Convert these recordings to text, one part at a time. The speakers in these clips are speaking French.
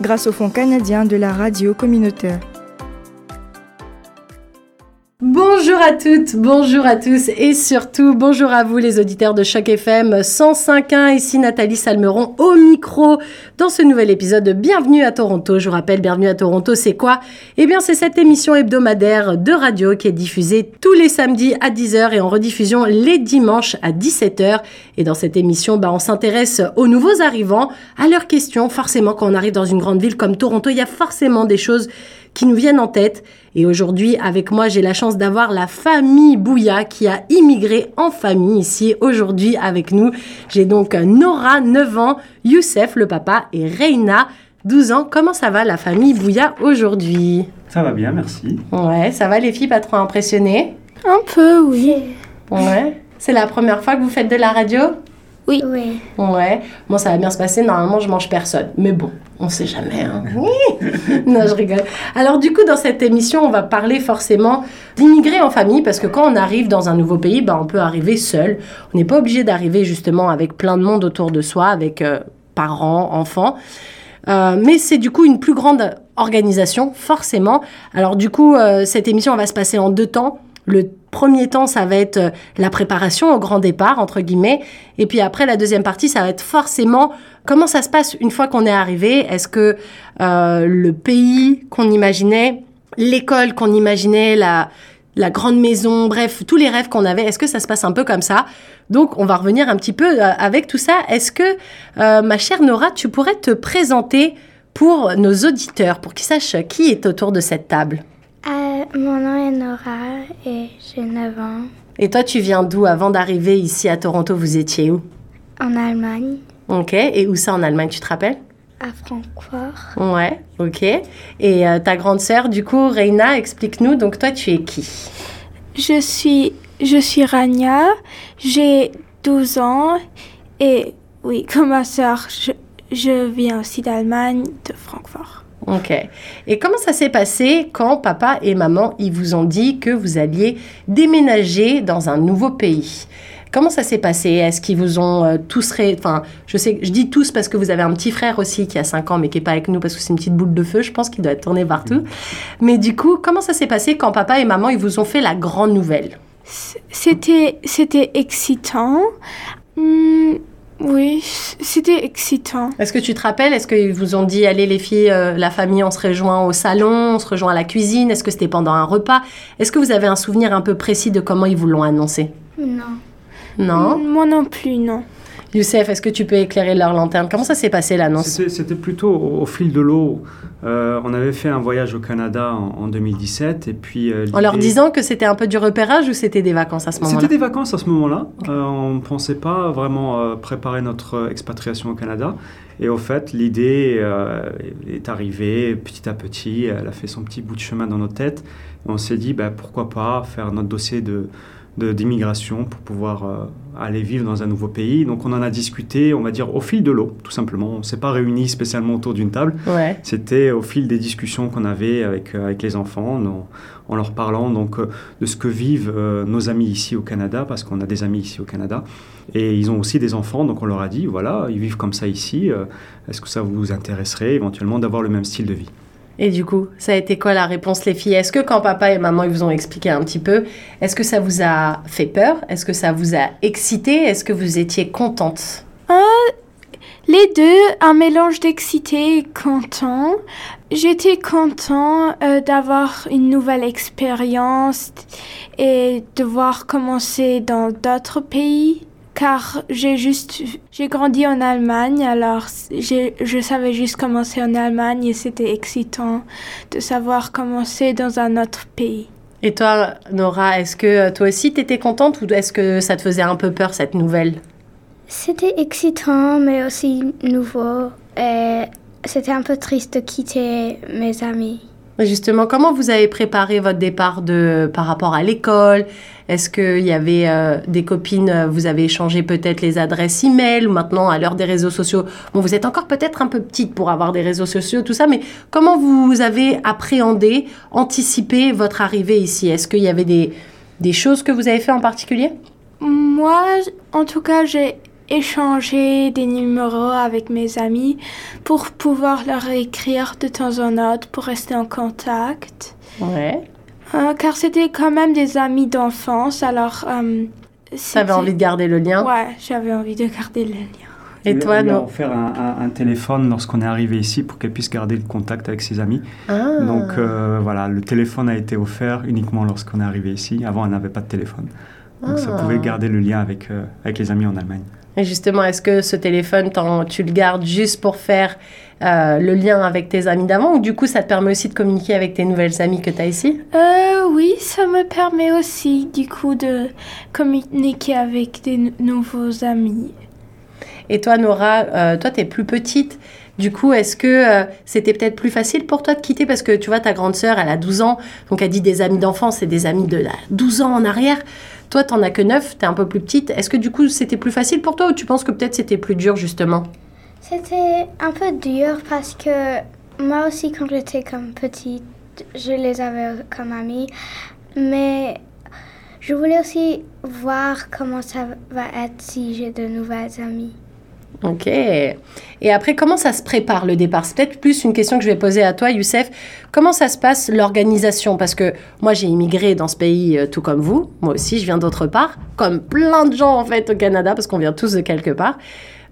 grâce au Fonds canadien de la radio communautaire. Bonjour à toutes, bonjour à tous et surtout bonjour à vous les auditeurs de Choc FM 105.1. Ici Nathalie Salmeron au micro dans ce nouvel épisode de Bienvenue à Toronto. Je vous rappelle, Bienvenue à Toronto, c'est quoi? Eh bien, c'est cette émission hebdomadaire de radio qui est diffusée tous les samedis à 10h et en rediffusion les dimanches à 17h. Et dans cette émission, bah, on s'intéresse aux nouveaux arrivants, à leurs questions. Forcément, quand on arrive dans une grande ville comme Toronto, il y a forcément des choses qui nous viennent en tête. Et aujourd'hui, avec moi, j'ai la chance d'avoir la famille Bouya qui a immigré en famille ici aujourd'hui avec nous. J'ai donc Nora, 9 ans, Youssef, le papa, et Reina, 12 ans. Comment ça va la famille Bouya aujourd'hui? Ça va bien, merci. Ouais, ça va les filles, pas trop impressionnées? Un peu, oui. Ouais. C'est la première fois que vous faites de la radio? Oui. Oui. Ouais. Bon, ça va bien se passer. Normalement, je mange personne. Mais bon, on sait jamais. Hein. non, je rigole. Alors, du coup, dans cette émission, on va parler forcément d'immigrer en famille parce que quand on arrive dans un nouveau pays, bah, on peut arriver seul. On n'est pas obligé d'arriver justement avec plein de monde autour de soi, avec euh, parents, enfants. Euh, mais c'est du coup une plus grande organisation, forcément. Alors, du coup, euh, cette émission va se passer en deux temps. Le premier temps, ça va être euh, la préparation au grand départ, entre guillemets. Et puis après, la deuxième partie, ça va être forcément comment ça se passe une fois qu'on est arrivé? Est-ce que euh, le pays qu'on imaginait, l'école qu'on imaginait, la, la grande maison, bref, tous les rêves qu'on avait, est-ce que ça se passe un peu comme ça? Donc, on va revenir un petit peu euh, avec tout ça. Est-ce que, ma chère Nora, tu pourrais te présenter pour nos auditeurs, pour qu'ils sachent qui est autour de cette table? Euh, mon nom est Nora et j'ai 9 ans. Et toi, tu viens d'où Avant d'arriver ici à Toronto, vous étiez où? En Allemagne, Ok. Et où ça en Allemagne, tu te rappelles? À Francfort. Ouais, ok. Et euh, ta grande sœur, du coup, Reina, explique-nous. Donc, toi, tu es qui? Je suis, je suis Rania, j'ai 12 ans et oui, comme ma sœur, je, je viens aussi d'Allemagne, de Francfort. Ok. Et comment ça s'est passé quand papa et maman, ils vous ont dit que vous alliez déménager dans un nouveau pays? Comment ça s'est passé? Est-ce qu'ils vous ont euh, tous... Ré... Enfin, je sais, je dis tous parce que vous avez un petit frère aussi qui a 5 ans mais qui est pas avec nous parce que c'est une petite boule de feu, je pense qu'il doit être tourné partout. Mais du coup, comment ça s'est passé quand papa et maman, ils vous ont fait la grande nouvelle? C'était, c'était excitant. Hmm, oui, c'était excitant. Est-ce que tu te rappelles Est-ce qu'ils vous ont dit, allez les filles, euh, la famille, on se rejoint au salon, on se rejoint à la cuisine Est-ce que c'était pendant un repas? Est-ce que vous avez un souvenir un peu précis de comment ils vous l'ont annoncé? Non. Non? Moi non plus, non. Youssef, est-ce que tu peux éclairer leur lanterne? Comment ça s'est passé l'annonce? C'était plutôt au, au fil de l'eau. Euh, on avait fait un voyage au Canada en, en 2017 et puis... euh, En leur disant que c'était un peu du repérage ou c'était des vacances à ce moment-là? C'était des vacances à ce moment-là. Euh, on ne pensait pas vraiment préparer notre expatriation au Canada. Et au fait, l'idée est arrivée petit à petit. Elle a fait son petit bout de chemin dans nos têtes. Et on s'est dit, bah, pourquoi pas faire notre dossier de- d'immigration pour pouvoir euh, aller vivre dans un nouveau pays. Donc on en a discuté, on va dire, au fil de l'eau, tout simplement. On ne s'est pas réunis spécialement autour d'une table. Ouais. C'était au fil des discussions qu'on avait avec, euh, avec les enfants, en, en leur parlant donc euh, de ce que vivent nos amis ici au Canada, parce qu'on a des amis ici au Canada. Et ils ont aussi des enfants, donc on leur a dit, voilà, ils vivent comme ça ici. Est-ce que ça vous intéresserait éventuellement d'avoir le même style de vie? Et du coup, ça a été quoi la réponse, les filles? Est-ce que quand papa et maman ils vous ont expliqué un petit peu, est-ce que ça vous a fait peur? Est-ce que ça vous a excité? Est-ce que vous étiez contente? Les deux, un mélange d'excité et content. J'étais content euh, d'avoir une nouvelle expérience et de voir commencer dans d'autres pays. Car j'ai juste, j'ai grandi en Allemagne, alors j'ai, je savais juste commencer en Allemagne et c'était excitant de savoir commencer dans un autre pays. Et toi, Nora, est-ce que euh, toi aussi t'étais contente ou est-ce que ça te faisait un peu peur cette nouvelle? C'était excitant, mais aussi nouveau. Et c'était un peu triste de quitter mes amis. Justement, comment vous avez préparé votre départ de, par rapport à l'école? Est-ce qu'il y avait euh, des copines, euh, vous avez échangé peut-être les adresses e-mail maintenant à l'heure des réseaux sociaux? Bon, vous êtes encore peut-être un peu petite pour avoir des réseaux sociaux, tout ça, mais comment vous avez appréhendé, anticipé votre arrivée ici? Est-ce qu'il y avait des, des choses que vous avez fait en particulier? Moi, en tout cas, j'ai échangé des numéros avec mes amis pour pouvoir leur écrire de temps en temps pour rester en contact. Ouais. Euh, car c'était quand même des amis d'enfance, alors... Euh, T'avais envie de garder le lien? Ouais, j'avais envie de garder le lien. Et On toi, lui a non offert un, un- un téléphone lorsqu'on est arrivé ici pour qu'elle puisse garder le contact avec ses amis. Ah. Donc euh, voilà, le téléphone a été offert uniquement lorsqu'on est arrivé ici. Avant, elle n'avait pas de téléphone. Donc ça Ah. pouvait garder le lien avec, euh, avec les amis en Allemagne. Et justement, est-ce que ce téléphone, tu le gardes juste pour faire euh, le lien avec tes amis d'avant ou du coup ça te permet aussi de communiquer avec tes nouvelles amies que tu as ici? Euh, oui, ça me permet aussi, du coup, de communiquer avec des nouveaux amis. Et toi, Nora, euh, toi, tu es plus petite. Du coup, est-ce que c'était peut-être plus facile pour toi de quitter? Parce que tu vois, ta grande sœur, elle a 12 ans. Donc, elle dit des amis d'enfance, c'est des amis de là, 12 ans en arrière. Toi, t'en as que 9, t'es un peu plus petite. Est-ce que du coup, c'était plus facile pour toi ou tu penses que peut-être c'était plus dur, justement? C'était un peu dur parce que moi aussi, quand j'étais comme petite, je les avais comme amis. Mais je voulais aussi voir comment ça va être si j'ai de nouvelles amies. Ok. Et après, comment ça se prépare le départ? C'est peut-être plus une question que je vais poser à toi, Youssef. Comment ça se passe l'organisation? Parce que moi, j'ai immigré dans ce pays euh, tout comme vous. Moi aussi, je viens d'autre part, comme plein de gens en fait au Canada, parce qu'on vient tous de quelque part.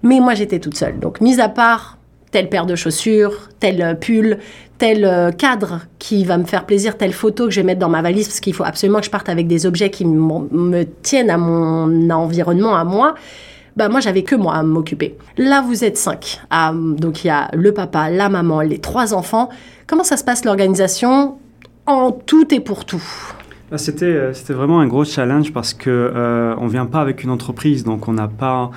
Mais moi, j'étais toute seule. Donc, mis à part telle paire de chaussures, tel euh, pull, tel euh, cadre qui va me faire plaisir, telle photo que je vais mettre dans ma valise, parce qu'il faut absolument que je parte avec des objets qui me tiennent à mon environnement, à moi bah moi j'avais que moi à m'occuper. Là vous êtes cinq. Ah, donc il y a le papa, la maman, les trois enfants. Comment ça se passe l'organisation en tout et pour tout? Là, C'était, euh, c'était vraiment un gros challenge parce que euh, on vient pas avec une entreprise, donc on n'a pas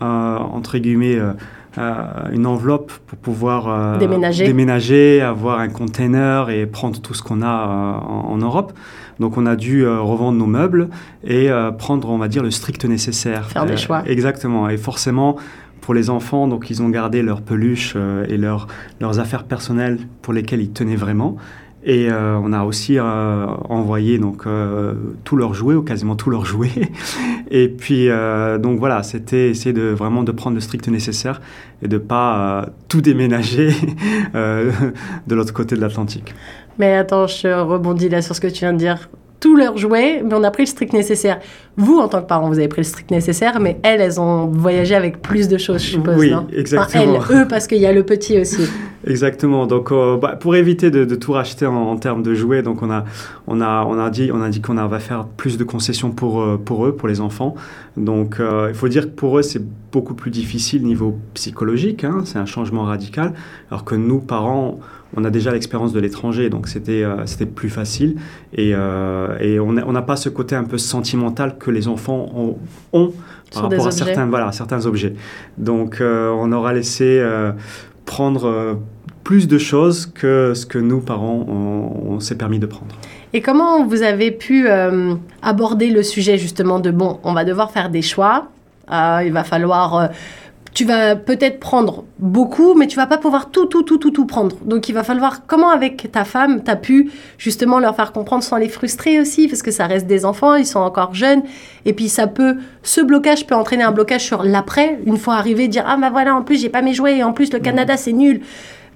euh, entre guillemets euh, euh, une enveloppe pour pouvoir Déménager. déménager, avoir un container et prendre tout ce qu'on a en, en Europe. Donc on a dû euh, revendre nos meubles et euh, prendre, on va dire, le strict nécessaire. Faire des Euh, choix. Exactement. Et forcément. Pour les enfants, donc ils ont gardé leurs peluches et leurs, leurs affaires personnelles pour lesquelles ils tenaient vraiment. Et euh, on a aussi euh, envoyé donc euh, tous leurs jouets ou quasiment tous leurs jouets. Et puis donc voilà, c'était essayer de vraiment de prendre le strict nécessaire et de pas tout déménager de l'autre côté de l'Atlantique. Mais attends, je rebondis là sur ce que tu viens de dire. Tous leurs jouets, mais on a pris le strict nécessaire. Vous, en tant que parent, vous avez pris le strict nécessaire, mais elles, elles ont voyagé avec plus de choses, je suppose. Oui, non? exactement. Enfin, elles, eux, parce qu'il y a le petit aussi. Exactement. Donc, euh, bah, pour éviter de, de tout racheter en, en termes de jouets, donc on a, on a, on a dit, on a dit qu'on va faire plus de concessions pour, euh, pour eux, pour les enfants. Donc, euh, il faut dire que pour eux, c'est beaucoup plus difficile niveau psychologique. hein. c'est un changement radical. Alors que nous, parents, on a déjà l'expérience de l'étranger, donc c'était, euh, c'était plus facile. Et, euh, et on n'a on pas ce côté un peu sentimental que les enfants ont, ont Sur par des rapport à certains, voilà, certains objets. Donc, euh, on aura laissé prendre plus de choses que ce que nous, parents, on, on s'est permis de prendre. Et comment vous avez pu euh, aborder le sujet justement de bon, on va devoir faire des choix, euh, il va falloir, euh, tu vas peut-être prendre beaucoup, mais tu vas pas pouvoir tout, tout, tout, tout, tout prendre. Donc il va falloir comment avec ta femme, tu as pu justement leur faire comprendre sans les frustrer aussi, parce que ça reste des enfants, ils sont encore jeunes, et puis ça peut, ce blocage peut entraîner un blocage sur l'après, une fois arrivé, dire ah bah voilà en plus j'ai pas mes jouets, et en plus le Canada c'est nul.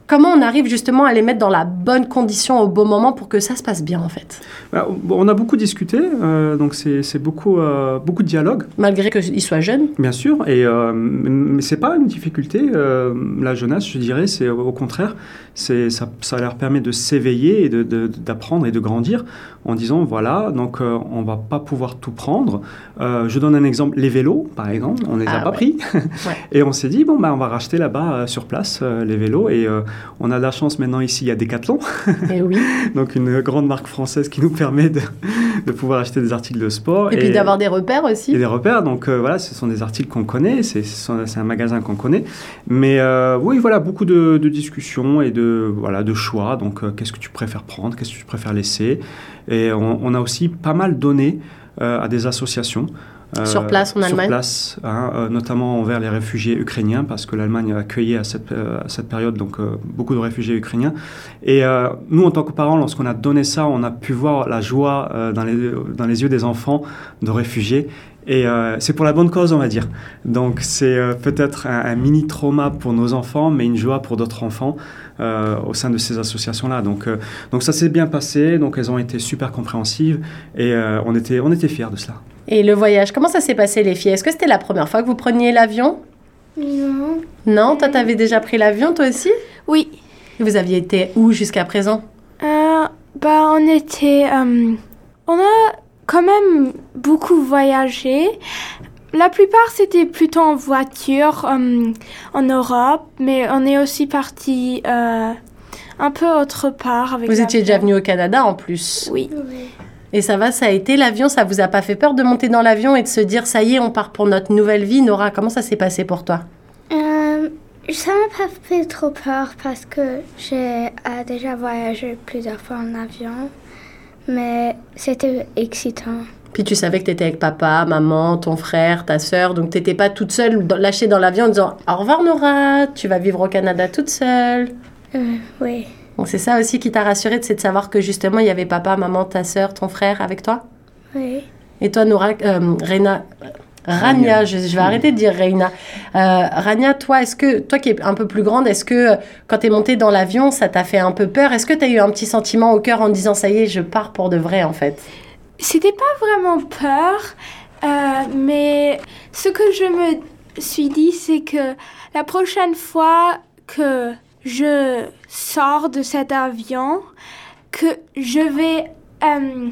Comment on arrive justement à les mettre dans la bonne condition au bon moment pour que ça se passe bien en fait? Bah, On a beaucoup discuté, euh, donc c'est beaucoup, euh, beaucoup de dialogue. Malgré qu'ils soient jeunes Bien sûr, et euh, mais c'est pas une difficulté. la jeunesse, je dirais, c'est au contraire, ça, ça leur permet de s'éveiller et d'apprendre et de grandir en disant voilà, donc euh, on va pas pouvoir tout prendre. Euh, je donne un exemple, les vélos, par exemple, on les a Ah pas ouais. pris, et on s'est dit bon bah on va racheter là-bas euh, sur place euh, les vélos et on a de la chance maintenant ici il y a Decathlon, Et oui. donc une grande marque française qui nous permet de, de pouvoir acheter des articles de sport. Et, puis d'avoir des repères aussi. Et des repères, donc voilà, ce sont des articles qu'on connaît, c'est un magasin qu'on connaît. Mais oui, voilà, beaucoup de, discussions et de, voilà, de choix. Donc, euh, qu'est-ce que tu préfères prendre, qu'est-ce que tu préfères laisser Et on, on a aussi pas mal donné à des associations. Euh, sur place en Allemagne Sur place, hein, euh, notamment envers les réfugiés ukrainiens, parce que l'Allemagne a accueilli à cette, euh, à cette période donc, beaucoup de réfugiés ukrainiens. Et nous, en tant que parents, lorsqu'on a donné ça, on a pu voir la joie dans, les, dans les yeux des enfants de réfugiés. Et c'est pour la bonne cause, on va dire. Donc c'est peut-être un, mini trauma pour nos enfants, mais une joie pour d'autres enfants au sein de ces associations-là. Donc, donc ça s'est bien passé, donc elles ont été super compréhensives et on, était, on était fiers de cela. Et le voyage, comment ça s'est passé les filles? Est-ce que c'était la première fois que vous preniez l'avion? Non. Non, toi t'avais déjà pris l'avion toi aussi? Oui. Et vous aviez été où jusqu'à présent? Euh, Bah on était... Euh, on a quand même beaucoup voyagé. La plupart c'était plutôt en voiture euh, en Europe, mais on est aussi parti euh, un peu autre part avec Vous étiez déjà venu au Canada en plus Oui. Oui. Et ça va, ça a été l'avion, ça vous a pas fait peur de monter dans l'avion et de se dire ça y est, on part pour notre nouvelle vie? Nora, comment ça s'est passé pour toi? Euh, Ça m'a pas fait trop peur parce que j'ai euh, déjà voyagé plusieurs fois en avion, mais c'était excitant. Puis tu savais que tu étais avec papa, maman, ton frère, ta sœur, donc tu n'étais pas toute seule lâchée dans l'avion en disant au revoir Nora, tu vas vivre au Canada toute seule. Euh, oui. Donc c'est ça aussi qui t'a rassuré, c'est de savoir que justement il y avait papa, maman, ta sœur, ton frère avec toi Oui. Et toi, Nora, euh, Reina, Rania, je, vais arrêter de dire Reina. Euh, Rania, toi, est-ce que, toi qui es un peu plus grande, est-ce que euh, quand tu es montée dans l'avion, ça t'a fait un peu peur? Est-ce que tu as eu un petit sentiment au cœur en disant ça y est, je pars pour de vrai en fait? C'était pas vraiment peur, euh, mais ce que je me suis dit, c'est que la prochaine fois que je sors de cet avion, que je vais, euh,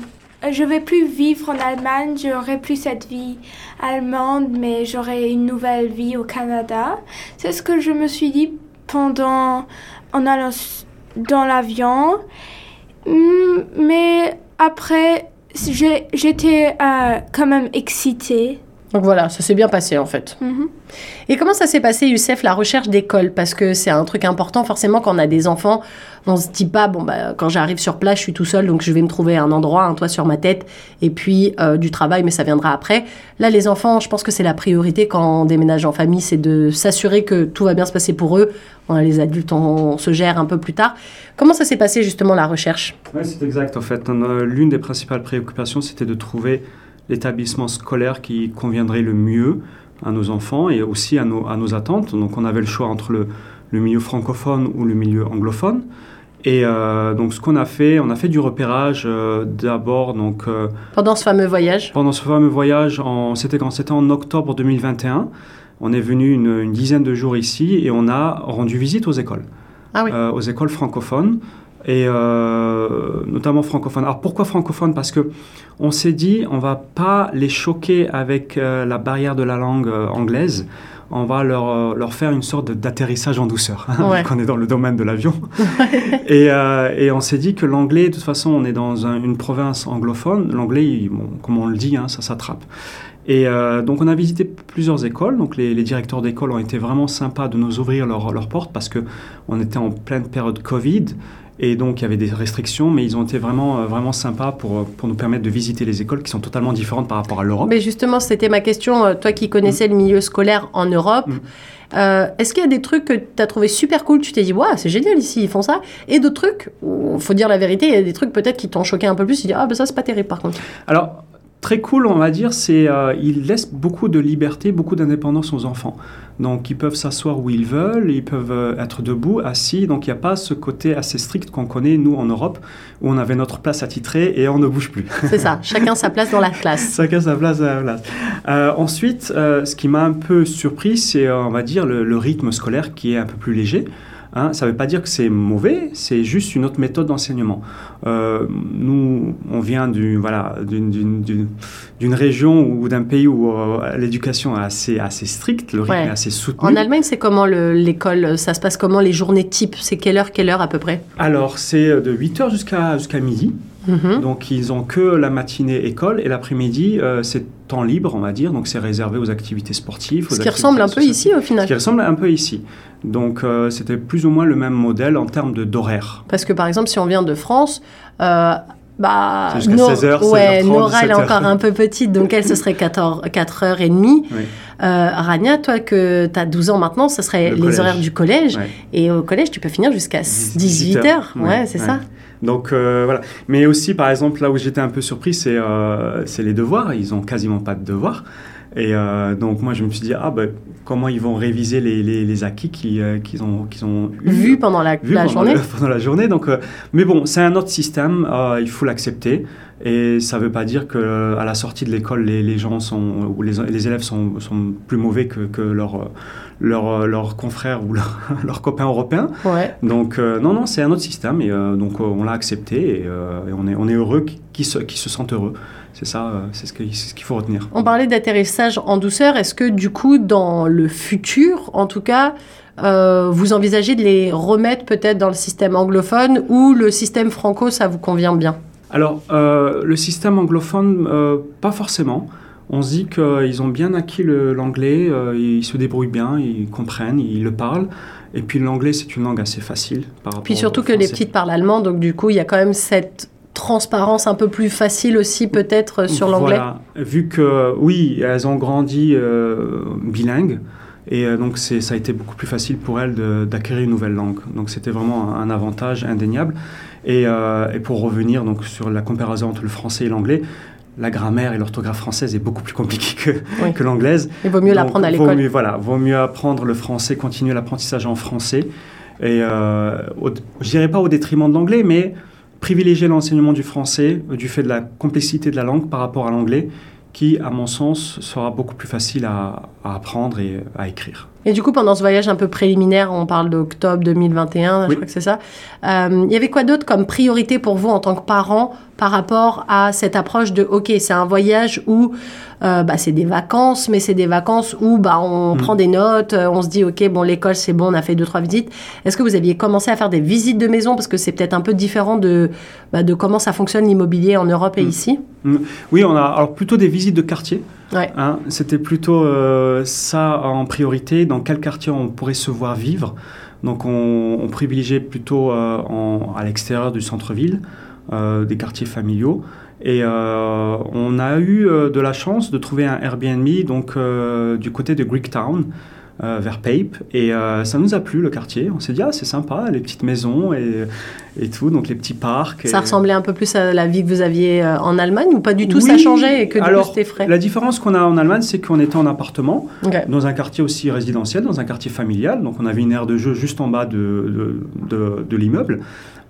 je vais plus vivre en Allemagne, j'aurai plus cette vie allemande, mais j'aurai une nouvelle vie au Canada. C'est ce que je me suis dit pendant en allant dans l'avion. Mm, mais après, j'étais euh, quand même excitée donc voilà, ça s'est bien passé en fait. Mhm. Et comment ça s'est passé, Youssef, la recherche d'école? Parce que c'est un truc important, forcément, quand on a des enfants, on se dit pas, bon, bah, quand j'arrive sur place, je suis tout seul, donc je vais me trouver un endroit, un toit sur ma tête, et puis euh, du travail, mais ça viendra après. Là, les enfants, je pense que c'est la priorité quand on déménage en famille, c'est de s'assurer que tout va bien se passer pour eux. les adultes, on, se gère un peu plus tard. Comment ça s'est passé justement la recherche? Oui, c'est exact. En fait, l'une des principales préoccupations, c'était de trouver l'établissement scolaire qui conviendrait le mieux à nos enfants et aussi à nos, à nos attentes. Donc on avait le choix entre le, le milieu francophone ou le milieu anglophone. Et euh, donc ce qu'on a fait, on a fait du repérage euh, d'abord donc euh, pendant ce fameux voyage? Pendant ce fameux voyage, c'était quand c'était en octobre 2021. On est venu une, une, dizaine de jours ici et on a rendu visite aux écoles, ah oui. aux écoles francophones et euh, notamment francophone. Alors pourquoi francophone? Parce que on s'est dit on va pas les choquer avec euh, la barrière de la langue euh, anglaise. On va leur, leur faire une sorte d'atterrissage en douceur, hein, ouais. on est dans le domaine de l'avion. et, et, on s'est dit que l'anglais, de toute façon, on est dans une province anglophone. L'anglais, bon, comme on le dit, hein, ça s'attrape. Et euh, donc on a visité plusieurs écoles, donc les, les directeurs d'école ont été vraiment sympas de nous ouvrir leurs leur portes parce qu'on était en pleine période Covid. Et donc, il y avait des restrictions, mais ils ont été vraiment, euh, vraiment sympas pour, pour nous permettre de visiter les écoles qui sont totalement différentes par rapport à l'Europe. Mais justement, c'était ma question. Euh, toi qui connaissais le milieu scolaire en Europe, Mm. euh, est-ce qu'il y a des trucs que tu as trouvé super cool Tu t'es dit, waouh, c'est génial ici, ils font ça? Et d'autres trucs, il faut dire la vérité, il y a des trucs peut-être qui t'ont choqué un peu plus. Tu dis, ah, ben ça, c'est pas terrible par contre. Alors, très cool, on va dire, c'est euh, ils laissent beaucoup de liberté, beaucoup d'indépendance aux enfants. Donc, ils peuvent s'asseoir où ils veulent, ils peuvent euh, être debout, assis. Donc, il n'y a pas ce côté assez strict qu'on connaît, nous, en Europe, où on avait notre place attitrée et on ne bouge plus. C'est ça, chacun sa place dans la classe. Chacun sa place dans la place. Euh, ensuite, euh, ce qui m'a un peu surpris, c'est, on va dire, le, le, rythme scolaire qui est un peu plus léger. Hein, ça ne veut pas dire que c'est mauvais, c'est juste une autre méthode d'enseignement. Euh, nous, on vient du, voilà, d'une région ou d'un pays où euh, l'éducation est assez, assez stricte, le rythme Ouais. est assez soutenu. En Allemagne, c'est comment le- l'école Ça se passe comment les journées types C'est quelle heure, quelle heure à peu près? Alors, c'est de 8h jusqu'à jusqu'à midi. Mhm. Donc ils ont que la matinée école et l'après-midi euh, c'est temps libre on va dire. Donc c'est réservé aux activités sportives. aux Ce qui ressemble un peu ici au Ce final. qui ressemble un peu ici. Donc euh, c'était plus ou moins le même modèle en termes de d'horaire. Parce que par exemple, si on vient de France, euh, bah, Nor- 16h, ouais, 16h30, Nora, elle est 17h. encore un peu petite, donc elle, ce serait 14, 4h30. Oui. Euh, Rania, toi, que tu as 12 ans maintenant, ce serait Le les collège. horaires du collège. Ouais. Et au collège, tu peux finir jusqu'à 18h. 18 Ouais, ouais, c'est ça. Donc euh, voilà. Mais aussi, par exemple, là où j'étais un peu surpris, c'est euh, les devoirs. Ils ont quasiment pas de devoirs. Et euh, donc moi, je me suis dit, ah ben, comment ils vont réviser les, les, les acquis qu'ils euh, qu'ils ont, qu'ils ont eu Vu pendant la, vu la pendant, journée. le- pendant la journée. Donc, euh, mais bon, c'est un autre système, euh, il faut l'accepter. Et ça ne veut pas dire que à la sortie de l'école, les, les gens sont ou les, les élèves sont, sont plus mauvais que, que leurs euh, euh, confrères ou leurs copains européens. Ouais. Donc euh, non, non, c'est un autre système et euh, donc euh, on l'a accepté et, euh, et on est on est heureux qu'ils se, qu'ils se sentent heureux. C'est ça, euh, c'est ce qu'il faut retenir. On parlait d'atterrissage en douceur. Est-ce que du coup, dans le futur, en tout cas, euh, vous envisagez de les remettre peut-être dans le système anglophone ou le système franco, ça vous convient bien? Alors, euh, le système anglophone, euh, pas forcément. On se dit qu'ils ont bien acquis l'anglais, ils se débrouillent bien, ils comprennent, ils le parlent. Et puis l'anglais, c'est une langue assez facile par rapport Puis surtout au que les petites parlent allemand, donc du coup, il y a quand même cette transparence un peu plus facile aussi peut-être sur l'anglais. Voilà. Vu que, oui, elles ont grandi euh, bilingues, et euh, donc ça a été beaucoup plus facile pour elles d'acquérir une nouvelle langue. Donc c'était vraiment un, un avantage indéniable. Et, euh, et pour revenir donc sur la comparaison entre le français et l'anglais, la grammaire et l'orthographe française est beaucoup plus compliquée que, Oui. que l'anglaise. Il vaut mieux l'apprendre à l'école. Voilà, vaut mieux apprendre le français, continuer l'apprentissage en français. Et euh, au- je dirais pas au détriment de l'anglais, mais privilégier l'enseignement du français euh, du fait de la complexité de la langue par rapport à l'anglais, qui, à mon sens, sera beaucoup plus facile à, à apprendre et à écrire. Et du coup, pendant ce voyage un peu préliminaire, on parle d'octobre 2021, je Oui. crois que c'est ça. euh, Il y avait quoi d'autre comme priorité pour vous en tant que parent par rapport à cette approche de OK, c'est un voyage où euh, bah, c'est des vacances, mais c'est des vacances où bah, on Mm. prend des notes, euh, on se dit OK, bon, l'école c'est bon, on a fait deux, trois visites. Est-ce que vous aviez commencé à faire des visites de maison? Parce que c'est peut-être un peu différent de, bah, de comment ça fonctionne l'immobilier en Europe et Mm. ici. Oui, on a alors plutôt des visites de quartier. Hein, C'était plutôt euh, ça en priorité, dans quel quartier on pourrait se voir vivre. Donc on, privilégiait plutôt euh, à l'extérieur du centre-ville, euh, des quartiers familiaux. Et on a eu de la chance de trouver un Airbnb donc, du côté de Greektown, euh, vers Pape. Et euh, ça nous a plu le quartier. On s'est dit, ah, c'est sympa, les petites maisons et, et tout, donc les petits parcs. Ça ressemblait un peu plus à la vie que vous aviez euh, en Allemagne ou pas du tout Ça changeait et que du alors, c'était frais? La différence qu'on a en Allemagne, c'est qu'on était en appartement, dans un quartier aussi résidentiel, dans un quartier familial. Donc on avait une aire de jeu juste en bas de, de, de- de l'immeuble.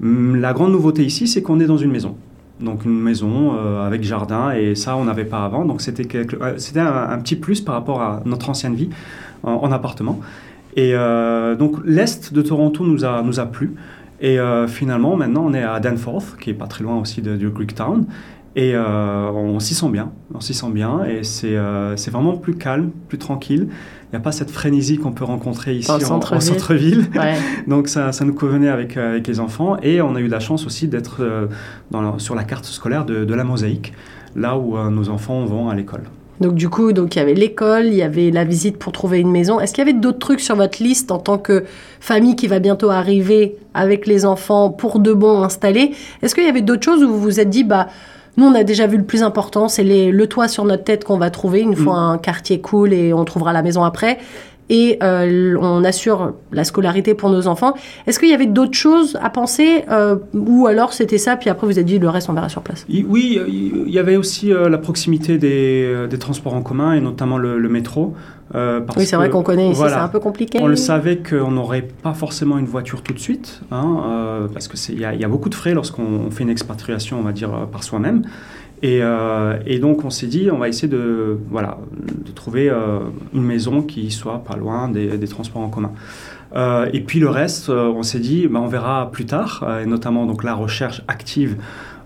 Hum, La grande nouveauté ici, c'est qu'on est dans une maison. Donc une maison euh, avec jardin, et ça, on n'avait pas avant. Donc c'était quelque- euh, c'était un, un petit plus par rapport à notre ancienne vie en, en appartement. Et euh, donc l'Est de Toronto nous a, nous a plu. Et euh, finalement, maintenant, on est à Danforth, qui est pas très loin aussi de, de Greektown. Et euh, on s'y sent bien, on s'y sent bien, et c'est euh, vraiment plus calme, plus tranquille. Il n'y a pas cette frénésie qu'on peut rencontrer ici en- en centre-ville. Ouais. Donc ça, ça nous convenait avec, avec les enfants, et on a eu la chance aussi d'être sur la carte scolaire de, de la mosaïque, là où nos enfants vont à l'école. Donc du coup, donc il y avait l'école, il y avait la visite pour trouver une maison. Est-ce qu'il y avait d'autres trucs sur votre liste en tant que famille qui va bientôt arriver avec les enfants pour de bon installés? Est-ce qu'il y avait d'autres choses où vous vous êtes dit bah nous, on a déjà vu le plus important, c'est le toit sur notre tête qu'on va trouver une fois un quartier cool et on trouvera la maison après? Et euh, on assure la scolarité pour nos enfants. Est-ce qu'il y avait d'autres choses à penser euh, ou alors c'était ça, puis après vous avez dit le reste on verra sur place? Oui, il y avait aussi euh, la proximité des, des transports en commun, et notamment le, le métro. parce Oui, c'est vrai qu'on connaît ici, voilà. c'est un peu compliqué. On le savait qu'on n'aurait pas forcément une voiture tout de suite, hein, parce qu'il y, y a beaucoup de frais lorsqu'on fait une expatriation, on va dire, par soi-même. Et, euh, et donc on s'est dit, on va essayer de, voilà, de trouver euh, une maison qui soit pas loin des, transports en commun. Euh, et puis le reste, on s'est dit, bah, on verra plus tard, et notamment donc la recherche active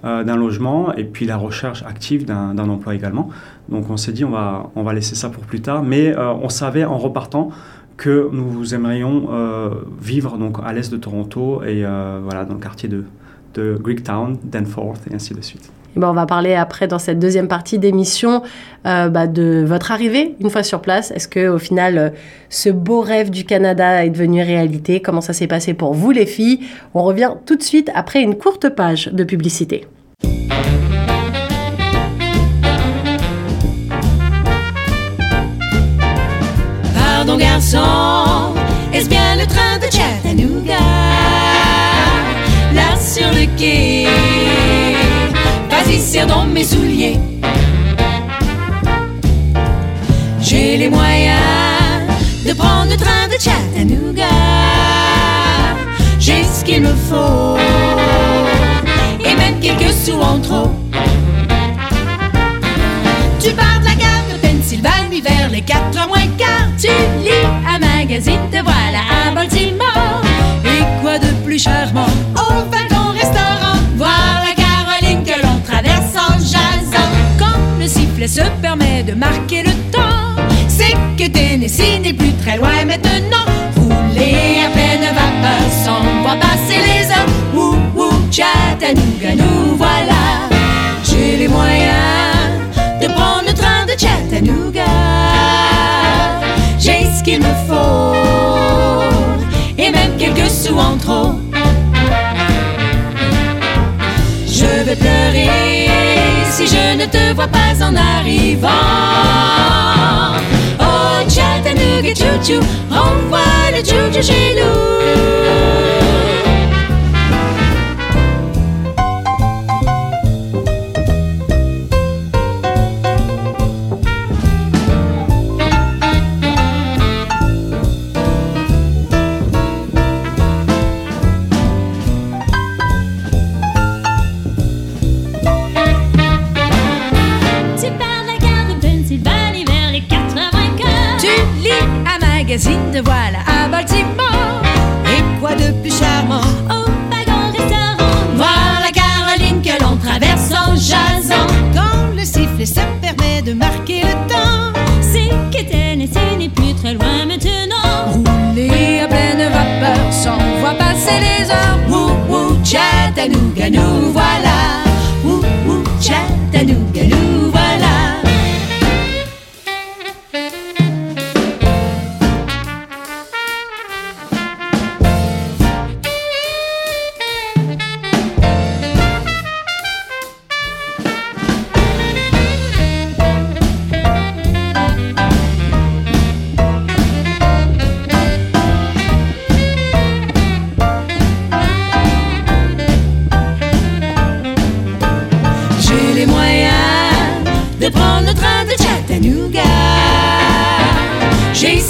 d'un logement et puis la recherche active d'un emploi également. Donc on s'est dit, on va, on va laisser ça pour plus tard, mais on savait en repartant que nous aimerions vivre donc à l'est de Toronto et voilà dans le quartier de, de Greektown, Danforth et ainsi de suite. Et ben, on va parler après dans cette deuxième partie d'émission euh, bah, de votre arrivée une fois sur place. Est-ce que au final euh, ce beau rêve du Canada est devenu réalité? Comment ça s'est passé pour vous les filles? On revient tout de suite après une courte page de publicité. Pardon garçon, est-ce bien le train de Chattanooga? Là sur le quai, dans mes souliers. J'ai les moyens de prendre le train de Chattanooga. J'ai ce qu'il me faut et même quelques sous en trop. Tu pars de la gare de Pennsylvanie vers les 4 heures moins quart. Tu lis un magazine, te voilà à Baltimore. Et quoi de plus charmant? Au wagon se permet de marquer le temps, c'est que Tennessee n'est plus très loin maintenant. Rouler à pleine vapeur sans voir passer les heures. Ouh, ouh, Chattanooga, nous voilà. Si je ne te vois pas en arrivant. Oh Chattanooga, chou-chou, renvoie le chou-chou chez nous.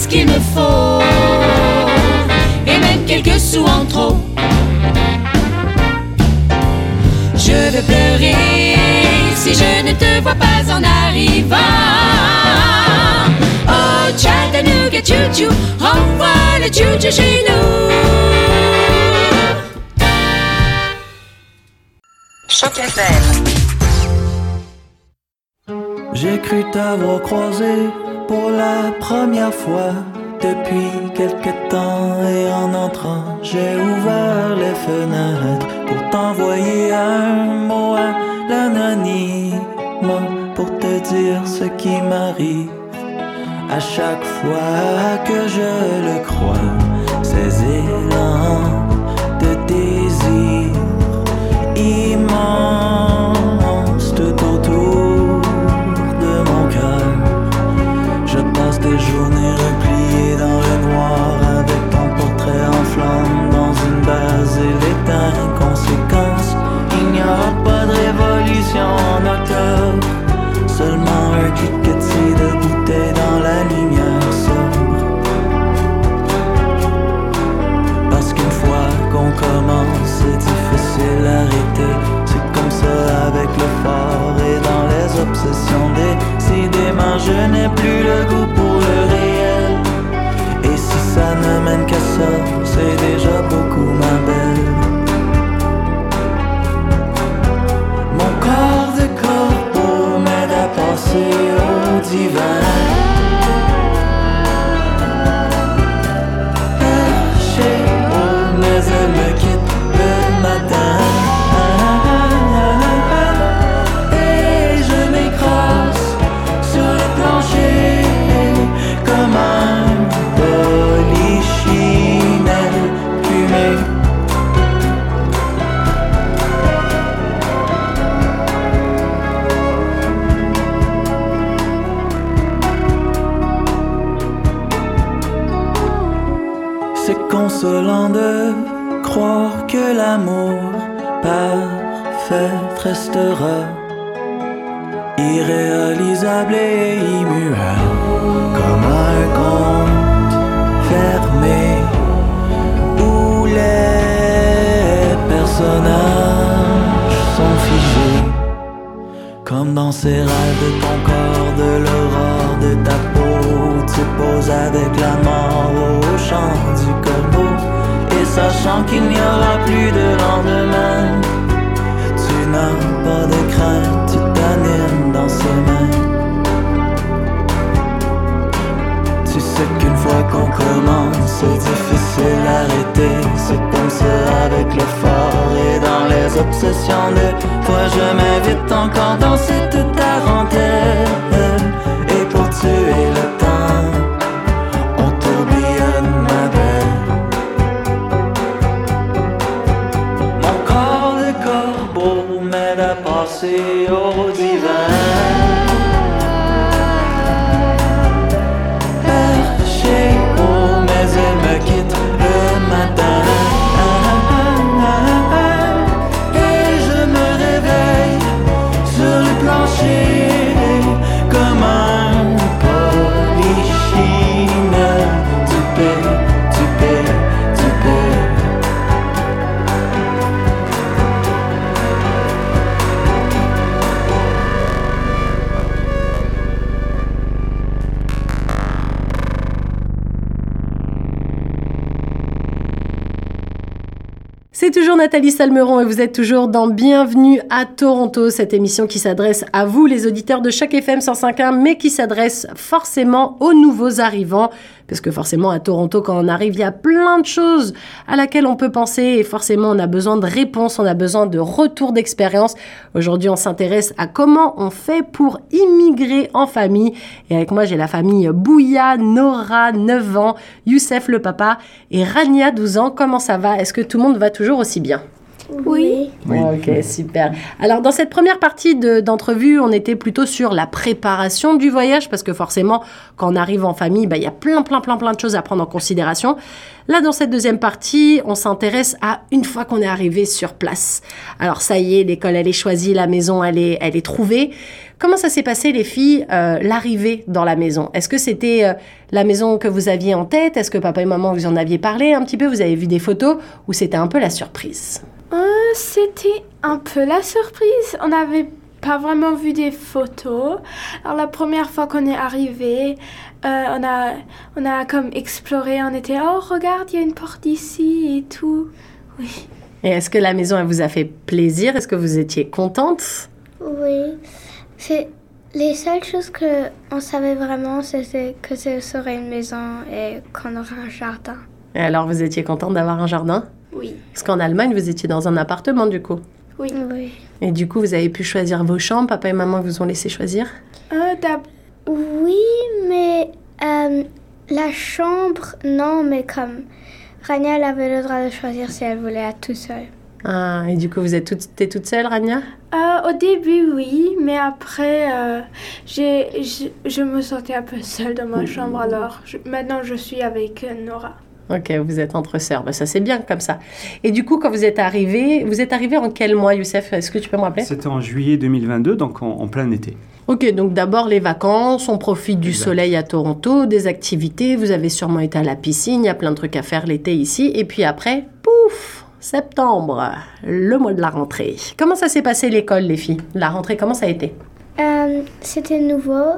Qu'il me faut et même quelques sous en trop. Je vais pleurer si je ne te vois pas en arrivant. Oh Chattanooga, chou-chou, renvoie le chou-chou chez nous. Choc. J'ai cru t'avoir croisé pour la première fois depuis quelque temps et en entrant, j'ai ouvert les fenêtres pour t'envoyer un mot à pour te dire ce qui m'arrive. À chaque fois que je le crois, ces élans de désir immense le phare et dans les obsessions décidément je n'ai plus le goût pour le réel. Et si ça ne mène qu'à ça c'est déjà beaucoup ma belle. Mon corps de corps pour m'aide à au divin. Rêves de ton corps, de l'aurore de ta peau, tu poses avec la mort au chant du corbeau. Et sachant qu'il n'y aura plus de lendemain, tu n'as pas de crainte, tu t'animes qu'on commence, c'est difficile à arrêter. C'est comme ça avec le fort et dans les obsessions de fois je m'invite encore dans cette tarentelle. Nathalie Salmeron et vous êtes toujours dans Bienvenue à Toronto, cette émission qui s'adresse à vous, les auditeurs de chaque FM 105.1, mais qui s'adresse forcément aux nouveaux arrivants. Parce que forcément, à Toronto, quand on arrive, il y a plein de choses à laquelle on peut penser et forcément, on a besoin de réponses, on a besoin de retours d'expérience. Aujourd'hui, on s'intéresse à comment on fait pour immigrer en famille. Et avec moi, j'ai la famille Bouya, Nora, 9 ans, Youssef, le papa, et Rania, 12 ans. Comment ça va? Est-ce que tout le monde va toujours aussi bien? Oui. Ok, super. Alors, dans cette première partie de- d'entrevue, on était plutôt sur la préparation du voyage, parce que forcément, quand on arrive en famille, bah, il y a plein, plein, plein, plein de choses à prendre en considération. Là, dans cette deuxième partie, on s'intéresse à une fois qu'on est arrivé sur place. Alors, ça y est, l'école, elle est choisie, la maison, elle est, elle est trouvée. Comment ça s'est passé, les filles, euh, l'arrivée dans la maison? Est-ce que c'était euh, la maison que vous aviez en tête? Est-ce que papa et maman vous en aviez parlé un petit peu? Vous avez vu des photos? Ou c'était un peu la surprise? Euh, C'était un peu la surprise. On n'avait pas vraiment vu des photos. Alors la première fois qu'on est arrivé, euh, on a on a comme exploré. On était oh regarde il y a une porte ici et tout. Oui. Et est-ce que la maison, elle vous a fait plaisir? Est-ce que vous étiez contente? Oui. C'est les seules choses que on savait vraiment, c'était que ce serait une maison et qu'on aurait un jardin. Et alors, vous étiez contente d'avoir un jardin? Oui. Parce qu'en Allemagne, vous étiez dans un appartement, du coup. Oui. Oui. Et du coup, vous avez pu choisir vos chambres. Papa et maman vous ont laissé choisir. Euh, Oui, mais euh, la chambre, non, mais comme Rania, elle avait le droit de choisir si elle voulait être toute seule. Ah, et du coup, vous êtes toute, t'es toute seule, Rania? Euh, au début, oui, mais après, euh, j'ai, je, je me sentais un peu seule dans ma chambre, alors je- maintenant je suis avec Nora. Ok, vous êtes entre sœurs. Bah, ça, c'est bien comme ça. Et du coup, quand vous êtes arrivé, vous êtes arrivé en quel mois, Youssef? Est-ce que tu peux me rappeler? C'était en juillet 2022, donc en, en plein été. Ok, donc d'abord les vacances, on profite du Exact. soleil à Toronto, des activités, vous avez sûrement été à la piscine, il y a plein de trucs à faire l'été ici, et puis après, pouf, septembre, le mois de la rentrée. Comment ça s'est passé l'école, les filles? La rentrée, comment ça a été? Euh, c'était nouveau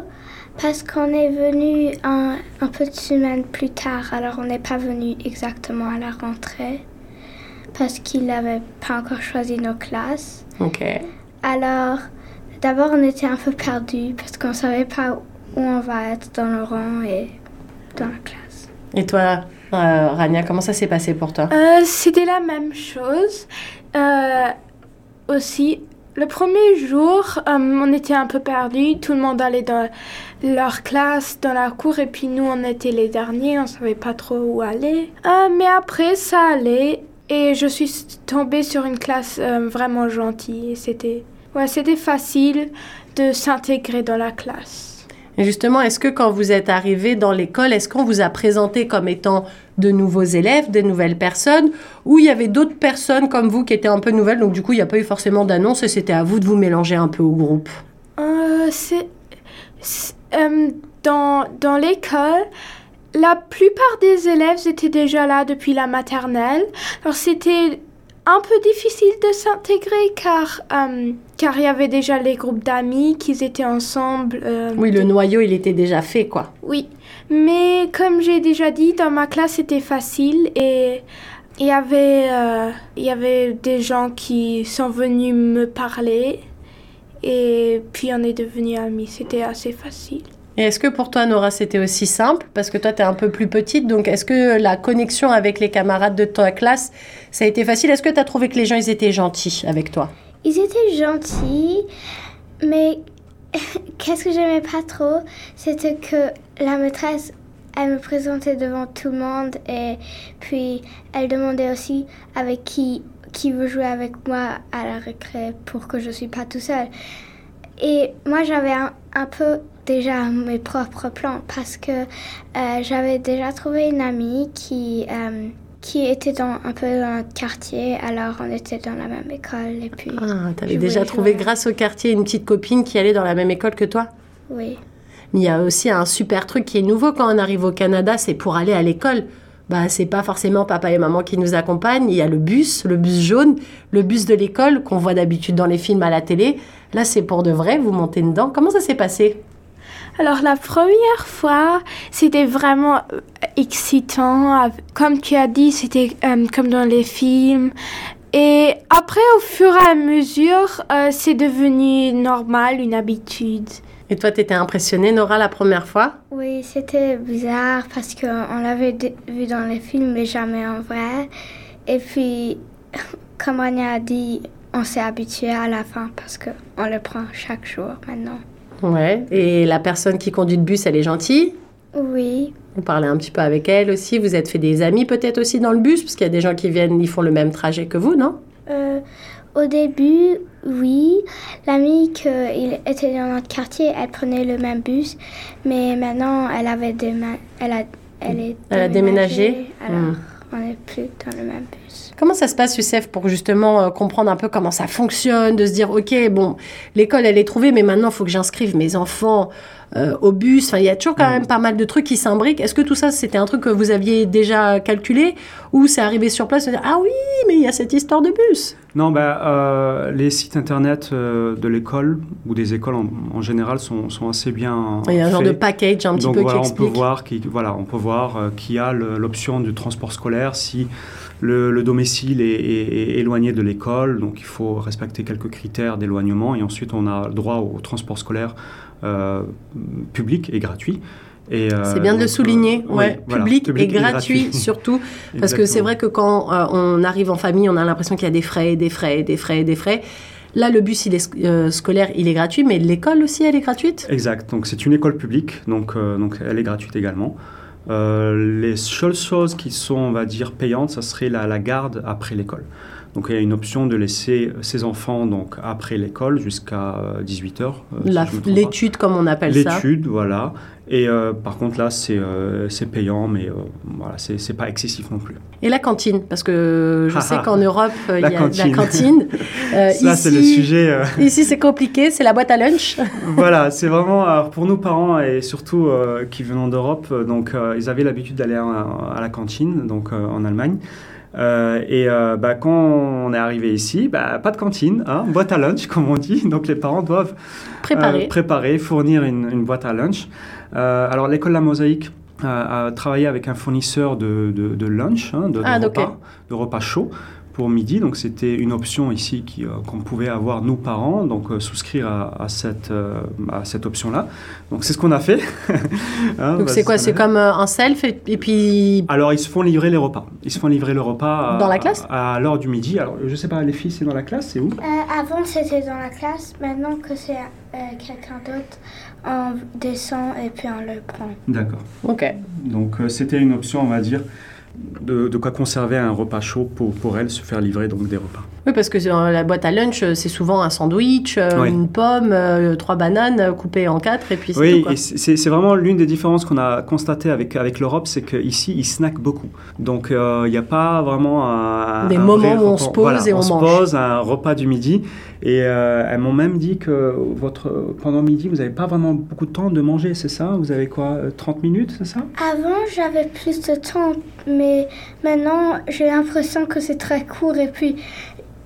parce qu'on est venu un, un peu de semaine plus tard, alors on n'est pas venu exactement à la rentrée parce qu'il n'avait pas encore choisi nos classes. Ok. Alors, d'abord on était un peu perdus parce qu'on savait pas où on va être dans le rang et dans la classe. Et toi, euh, Rania, comment ça s'est passé pour toi? Euh, c'était la même chose. Euh, aussi, le premier jour, euh, on était un peu perdus. Tout le monde allait dans leur classe, dans la cour, et puis nous, on était les derniers. On savait pas trop où aller. Euh, mais après, ça allait, et je suis tombée sur une classe euh, vraiment gentille. C'était, ouais, c'était facile de s'intégrer dans la classe. Et justement, est-ce que quand vous êtes arrivé dans l'école, est-ce qu'on vous a présenté comme étant de nouveaux élèves, des nouvelles personnes, ou il y avait d'autres personnes comme vous qui étaient un peu nouvelles, donc du coup, il n'y a pas eu forcément d'annonce et c'était à vous de vous mélanger un peu au groupe? Euh, c'est- euh, dans, dans l'école, la plupart des élèves étaient déjà là depuis la maternelle. Alors c'était un peu difficile de s'intégrer car euh, car il y avait déjà les groupes d'amis qui étaient ensemble. euh, Oui, le noyau, il était déjà fait, quoi. oui, mais comme j'ai déjà dit, dans ma classe c'était facile et il y avait euh, il y avait des gens qui sont venus me parler et puis on est devenus amis. C'était assez facile. Et est-ce que pour toi, Nora, c'était aussi simple? Parce que toi, tu es un peu plus petite, donc est-ce que la connexion avec les camarades de ta classe, ça a été facile? Est-ce que tu as trouvé que les gens, ils étaient gentils avec toi? Ils étaient gentils, mais qu'est-ce que j'aimais pas trop, c'était que la maîtresse, elle me présentait devant tout le monde et puis elle demandait aussi avec qui qui veut jouer avec moi à la récré pour que je suis pas tout seul. Et moi, j'avais un, un peu déjà mes propres plans parce que euh, j'avais déjà trouvé une amie qui, euh, qui était dans, un peu dans notre quartier, alors on était dans la même école et puis... Ah, tu avais Je déjà trouvé, jouer. grâce au quartier, une petite copine qui allait dans la même école que toi? Oui. Mais il y a aussi un super truc qui est nouveau quand on arrive au Canada, c'est pour aller à l'école. Bah, c'est pas forcément papa et maman qui nous accompagnent. Il y a le bus, le bus jaune, le bus de l'école qu'on voit d'habitude dans les films à la télé. Là, c'est pour de vrai, vous montez dedans. Comment ça s'est passé? Alors la première fois, c'était vraiment euh, excitant. Comme tu as dit, c'était euh, comme dans les films. Et après, au fur et à mesure, euh, c'est devenu normal, une habitude. Et toi, t'étais impressionnée, Nora, la première fois? Oui, c'était bizarre parce qu'on l'avait vu dans les films mais jamais en vrai. Et puis, comme Rania a dit, on s'est habitué à la fin parce qu'on le prend chaque jour maintenant. Ouais. Et la personne qui conduit le bus, elle est gentille? Oui, Vous parlez un petit peu avec elle aussi. Vous êtes fait des amis peut-être aussi dans le bus, parce qu'il y a des gens qui viennent, ils font le même trajet que vous, non? Euh, au début, oui. L'amie qui était dans notre quartier, elle prenait le même bus, mais maintenant, elle avait elle a, elle est Elle a déménagé Alors, Hmm. on n'est plus dans le même bus. Comment ça se passe, Youssef, pour justement euh, comprendre un peu comment ça fonctionne, de se dire, OK, bon, l'école, elle est trouvée, mais maintenant, il faut que j'inscrive mes enfants euh, au bus. Enfin, il y a toujours quand même pas mal de trucs qui s'imbriquent. Est-ce que tout ça, c'était un truc que vous aviez déjà calculé ou c'est arrivé sur place de dire, ah oui, mais il y a cette histoire de bus? Non, bah, euh, les sites internet de l'école ou des écoles en, en général sont, sont assez bien. Il y a un genre de package un petit Donc peu voilà, qui on peut voir qui, voilà, on peut voir y a l'option du transport scolaire si le, le domicile est, est- est éloigné de l'école, donc il faut respecter quelques critères d'éloignement et ensuite on a le droit au transport scolaire euh, public et gratuit. Euh, C'est bien de le souligner, euh, ouais, oui, voilà, public, et gratuit, surtout, parce que c'est vrai que quand euh, on arrive en famille, on a l'impression qu'il y a des frais, des frais, des frais, des frais. Là, le bus il est sc- scolaire, il est gratuit, mais l'école aussi, elle est gratuite? Exact. Donc c'est une école publique, donc, donc elle est gratuite également. Euh, les seules choses qui sont, on va dire, payantes, ça serait la, la garde après l'école. Donc il y a une option de laisser ses enfants donc après l'école jusqu'à 18 heures. euh, si pas. L'étude, comme on appelle ça. L'étude, voilà. Et euh, par contre là, c'est euh, payant, mais euh, voilà, c'est pas excessif non plus. Et la cantine, parce que je Ah, sais ah. qu'en Europe, il y a de la cantine. cantine. Euh, Ça, c'est le ici- sujet. euh, Ici, c'est compliqué, c'est la boîte à lunch. voilà, c'est vraiment alors pour nous parents et surtout qui venons d'Europe, donc ils avaient l'habitude d'aller à, à la cantine, donc en Allemagne. Euh, et euh, bah, quand on est arrivé ici, bah, pas de cantine, hein, boîte à lunch comme on dit. Donc les parents doivent Préparé. euh, préparer, fournir une, une boîte à lunch. Euh, alors l'école La Mosaïque euh, a travaillé avec un fournisseur de, de, de lunch, hein, de, de Ah, repas, de repas chauds pour midi. Donc c'était une option ici qui, euh, qu'on pouvait avoir nous parents, donc euh, souscrire à, à cette, euh, à cette option-là. Donc c'est ce qu'on a fait. Hein, Donc bah, c'est quoi? ce C'est comme euh, un self et, et puis Alors, ils se font livrer les repas. Ils se font livrer le repas à- Dans la classe? à, l'heure du midi. Alors, je sais pas, les filles, c'est dans la classe, c'est où? Euh, avant, c'était dans la classe. Maintenant que c'est euh, quelqu'un d'autre, on descend et puis on le prend. D'accord. Ok. Donc, euh, c'était une option, on va dire, de, de quoi conserver un repas chaud pour, pour elles, se faire livrer donc des repas. Oui, parce que dans la boîte à lunch, euh, c'est souvent un sandwich, euh, Oui. une pomme, euh, trois bananes euh, coupées en quatre, et puis c'est Oui, c'est vraiment l'une des différences qu'on a constatées avec, avec l'Europe, c'est qu'ici, ils snackent beaucoup. Donc, euh, il n'y a pas vraiment un. Des un moments vrai où on se pose Voilà, et on se mange. pose, un repas du midi. Et euh, elles m'ont même dit que votre, pendant midi, vous n'avez pas vraiment beaucoup de temps de manger, c'est ça? Vous avez quoi euh, 30 minutes, c'est ça? Avant, j'avais plus de temps, mais maintenant, j'ai l'impression que c'est très court et puis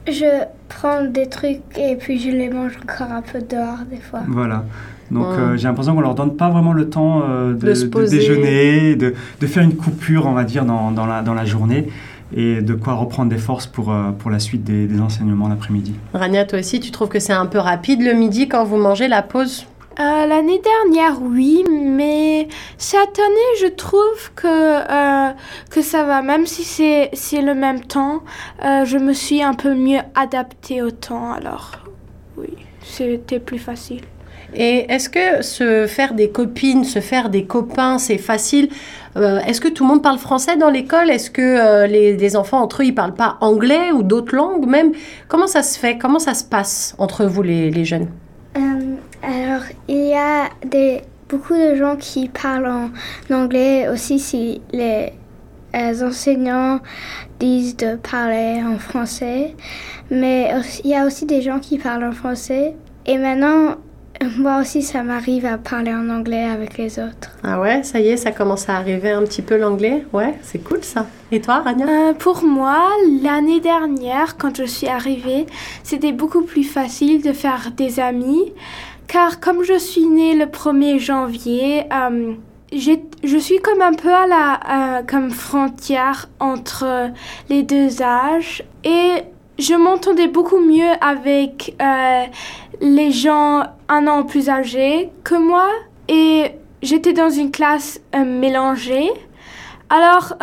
je prends des trucs et puis je les mange encore un peu dehors des fois. Voilà. Donc Ouais. euh, j'ai l'impression qu'on leur donne pas vraiment le temps euh, de, déjeuner, de, de faire une coupure, on va dire, dans, dans la, dans la journée et de quoi reprendre des forces pour, euh, pour la suite des, des enseignements l'après-midi. Rania, toi aussi, tu trouves que c'est un peu rapide le midi quand vous mangez la pause? Euh, L'année dernière, oui, mais cette année, je trouve que, euh, que ça va. Même si c'est c'est le même temps, euh, je me suis un peu mieux adaptée au temps. Alors, oui, c'était plus facile. Et est-ce que se faire des copines, se faire des copains, c'est facile? Euh, Est-ce que tout le monde parle français dans l'école? Est-ce que euh, les, les enfants entre eux, ils parlent pas anglais ou d'autres langues même? Comment ça se fait? Comment ça se passe entre vous les, les jeunes? Euh, alors, il y a des, beaucoup de gens qui parlent en anglais aussi si les euh, enseignants disent de parler en français. Mais aussi- il y a aussi des gens qui parlent en français. Et maintenant, moi aussi, ça m'arrive à parler en anglais avec les autres. Ah ouais, ça y est, ça commence à arriver un petit peu l'anglais Ouais, c'est cool ça. Et toi, Rania? Euh, pour moi, l'année dernière, quand je suis arrivée, c'était beaucoup plus facile de faire des amis, car comme je suis née le 1er janvier, euh, je suis comme un peu à la euh, comme frontière entre les deux âges et je m'entendais beaucoup mieux avec euh, les gens un an plus âgés que moi et j'étais dans une classe mélangée. Alors,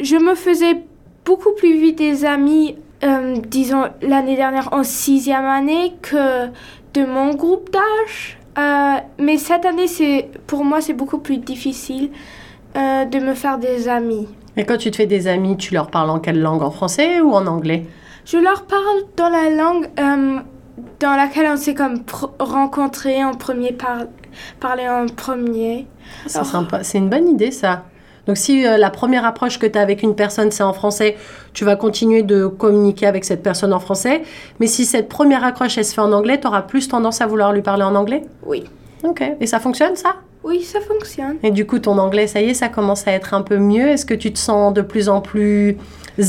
je me faisais beaucoup plus vite des amis, disons, l'année dernière en sixième année que de mon groupe d'âge. Euh, mais cette année, c'est, pour moi, c'est beaucoup plus difficile euh, de me faire des amis. Et quand tu te fais des amis, tu leur parles en quelle langue? En français ou en anglais? Je leur parle dans la langue euh, dans laquelle on s'est comme rencontrés en premier, par, parler en premier. C'est Alors- sympa, c'est une bonne idée ça. Donc si euh, la première approche que tu as avec une personne c'est en français, tu vas continuer de communiquer avec cette personne en français. Mais si cette première accroche elle se fait en anglais, tu auras plus tendance à vouloir lui parler en anglais? Oui. Ok. Et ça fonctionne ça? Oui, ça fonctionne. Et du coup ton anglais, ça y est, ça commence à être un peu mieux. Est-ce que tu te sens de plus en plus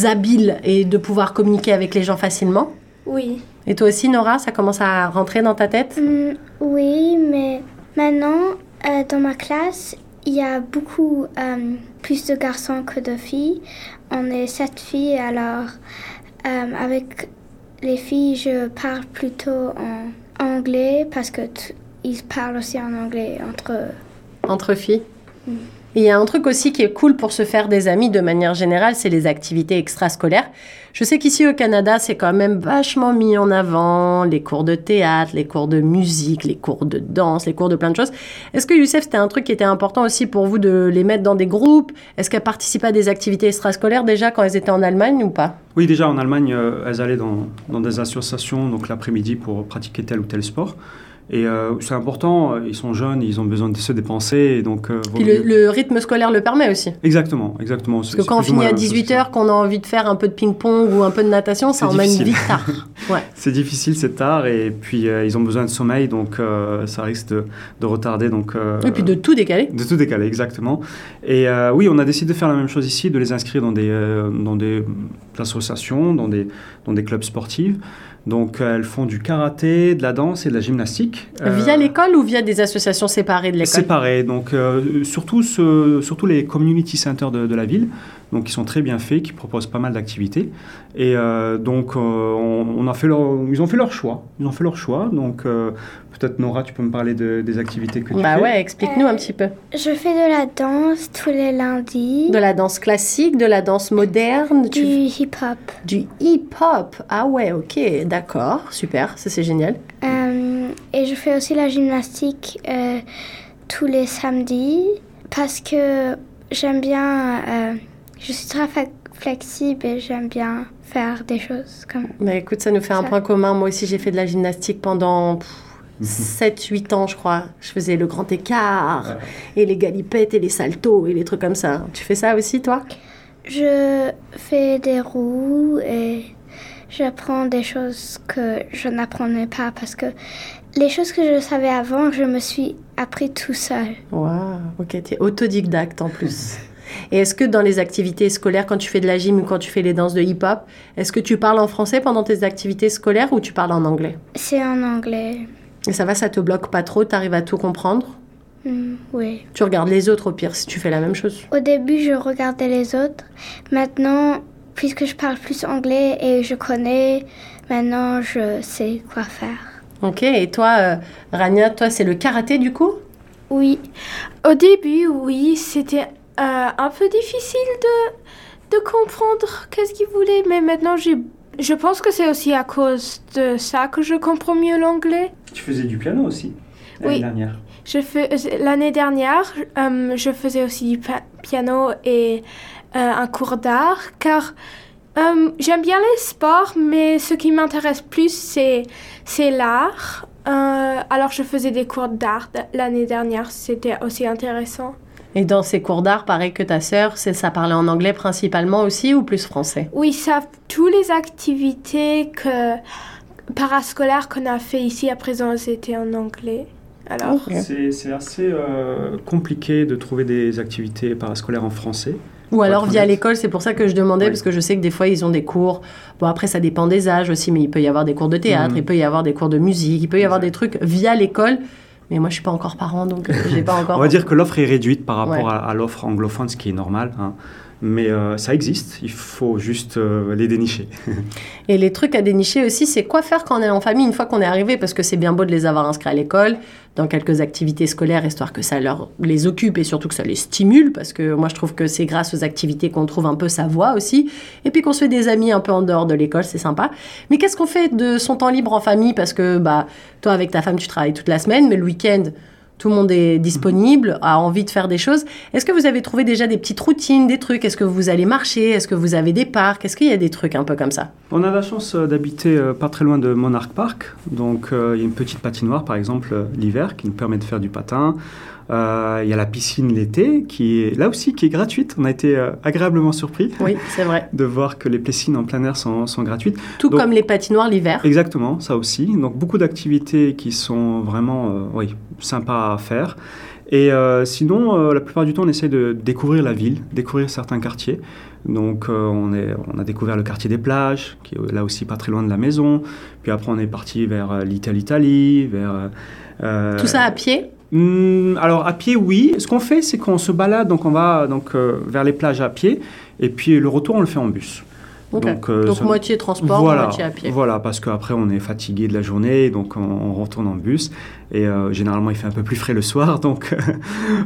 habile et de pouvoir communiquer avec les gens facilement? Oui. Et toi aussi Nora, ça commence à rentrer dans ta tête? Hum, oui, mais maintenant, euh, dans ma classe, il y a beaucoup euh, plus de garçons que de filles. On est sept filles, alors euh, avec les filles, je parle plutôt en anglais parce que t- ils parlent aussi en anglais entre eux. entre filles? Et il y a un truc aussi qui est cool pour se faire des amis de manière générale, c'est les activités extrascolaires. Je sais qu'ici au Canada, c'est quand même vachement mis en avant, les cours de théâtre, les cours de musique, les cours de danse, les cours de plein de choses. Est-ce que Youssef, c'était un truc qui était important aussi pour vous de les mettre dans des groupes? Est-ce qu'elles participaient à des activités extrascolaires déjà quand elles étaient en Allemagne ou pas? Oui, déjà en Allemagne, euh, elles allaient dans, dans des associations donc l'après-midi pour pratiquer tel ou tel sport. Et euh, c'est important, ils sont jeunes, ils ont besoin de se dépenser. Et donc, euh, Puis le, rythme scolaire le permet aussi. Exactement, exactement. Parce que quand on finit à 18h, qu'on a envie de faire un peu de ping-pong ou un peu de natation, ça emmène vite tard. Ouais. C'est difficile, c'est tard, et puis euh, ils ont besoin de sommeil, donc ça risque de, de retarder. Donc, Et puis de tout décaler. De tout décaler, exactement. Et oui, on a décidé de faire la même chose ici, de les inscrire dans des, dans des associations, dans des, dans des clubs sportifs. Donc euh, elles font du karaté, de la danse et de la gymnastique. Euh, Via l'école ou via des associations séparées de l'école? Séparés, donc euh, surtout, ce- surtout les community centers de, de la ville, donc qui sont très bien faits, qui proposent pas mal d'activités. Et euh, donc euh, on, on a fait leur, ils ont fait leur choix, ils ont fait leur choix. Donc euh, peut-être Nora, tu peux me parler de- des activités que tu Bah fais. ouais, explique-nous un petit peu. Je fais de la danse tous les lundis. De la danse classique, de la danse moderne, Du tu- hip-hop. du hip-hop. Ah ouais, ok, d'accord, super, ça c'est génial. Euh, et je fais aussi la gymnastique euh, tous les samedis parce que j'aime bien euh, je suis très flexible et j'aime bien faire des choses comme Bah écoute, ça nous fait un point commun. Moi aussi, j'ai fait de la gymnastique pendant 7-8 ans, je crois. Je faisais le grand écart, et les galipettes, et les saltos, et les trucs comme ça. Tu fais ça aussi, toi? Je fais des roues et j'apprends des choses que je n'apprenais pas parce que les choses que je savais avant, je me suis appris tout seul. Waouh, ok, t'es autodidacte en plus. Et est-ce que dans les activités scolaires, quand tu fais de la gym ou quand tu fais les danses de hip-hop, est-ce que tu parles en français pendant tes activités scolaires ou tu parles en anglais? C'est en anglais. Et ça va, ça te bloque pas trop, t'arrives à tout comprendre? Hmm, oui. Tu regardes les autres au pire si tu fais la même chose. Au début, je regardais les autres. Maintenant, puisque je parle plus anglais et je connais, maintenant je sais quoi faire. Ok, et toi, euh, Rania, toi, c'est le karaté du coup? Oui. Au début, oui, c'était un peu difficile de, de comprendre qu'est-ce qu'il voulait, mais maintenant, j'ai, je pense que c'est aussi à cause de ça que je comprends mieux l'anglais. Tu faisais du piano aussi l'année Oui. dernière. Je fais, l'année dernière, euh, je faisais aussi du piano et euh, un cours d'art, car euh, j'aime bien les sports, mais ce qui m'intéresse plus, c'est, c'est l'art. Euh, alors, je faisais des cours d'art l'année dernière, c'était aussi intéressant. Et dans ces cours d'art, pareil que ta sœur, c'est ça parlait en anglais principalement aussi ou plus français? Oui, ça, toutes les activités que, parascolaires qu'on a fait ici à présent, c'était en anglais. Alors, C'est c'est assez euh, compliqué de trouver des activités parascolaires en français. Ou alors via l'école, c'est pour ça que je demandais, Oui. parce que je sais que des fois ils ont des cours. Bon, après ça dépend des âges aussi, mais il peut y avoir des cours de théâtre, Mhm. il peut y avoir des cours de musique, il peut y avoir Exact. des trucs via l'école. Mais moi je suis pas encore parent, donc euh, j'ai pas encore. On va dire que l'offre est réduite par rapport Ouais. à, à l'offre anglophone, ce qui est normal. hein. Mais euh, ça existe, il faut juste euh, les dénicher. Et les trucs à dénicher aussi, c'est quoi faire quand on est en famille une fois qu'on est arrivé, parce que c'est bien beau de les avoir inscrits à l'école, dans quelques activités scolaires, histoire que ça leur les occupe et surtout que ça les stimule, parce que moi je trouve que c'est grâce aux activités qu'on trouve un peu sa voie aussi, et puis qu'on se fait des amis un peu en dehors de l'école, c'est sympa. Mais qu'est-ce qu'on fait de son temps libre en famille? Parce que bah toi avec ta femme tu travailles toute la semaine, mais le week-end tout le monde est disponible, a envie de faire des choses. Est-ce que vous avez trouvé déjà des petites routines, des trucs? Est-ce que vous allez marcher? Est-ce que vous avez des parcs? Est-ce qu'il y a des trucs un peu comme ça? On a la chance euh, d'habiter euh, pas très loin de Monarch Park. Donc euh, il y a une petite patinoire, par exemple, l'hiver, qui nous permet de faire du patin. Euh, Il y a la piscine l'été, qui est là aussi qui est gratuite. On a été euh, agréablement surpris Oui, c'est vrai. de voir que les piscines en plein air sont, sont gratuites. Tout Donc- comme les patinoires l'hiver. Exactement, ça aussi. Donc beaucoup d'activités qui sont vraiment euh, oui, sympas à faire. Et sinon, la plupart du temps, on essaie de découvrir la ville, découvrir certains quartiers. Donc euh, on, est, on a découvert le quartier des plages, qui est là aussi pas très loin de la maison. Puis après, on est parti vers euh, l'Italie, Italie, vers... euh, Tout ça à pied? Hmm, alors à pied, oui. Ce qu'on fait, c'est qu'on se balade, donc on va donc euh, vers les plages à pied, et puis le retour, on le fait en bus. Donc, euh, Donc ça- moitié transport, voilà, moitié à pied. Voilà, parce qu'après on est fatigué de la journée, donc on, on retourne en bus. Et euh, généralement il fait un peu plus frais le soir, donc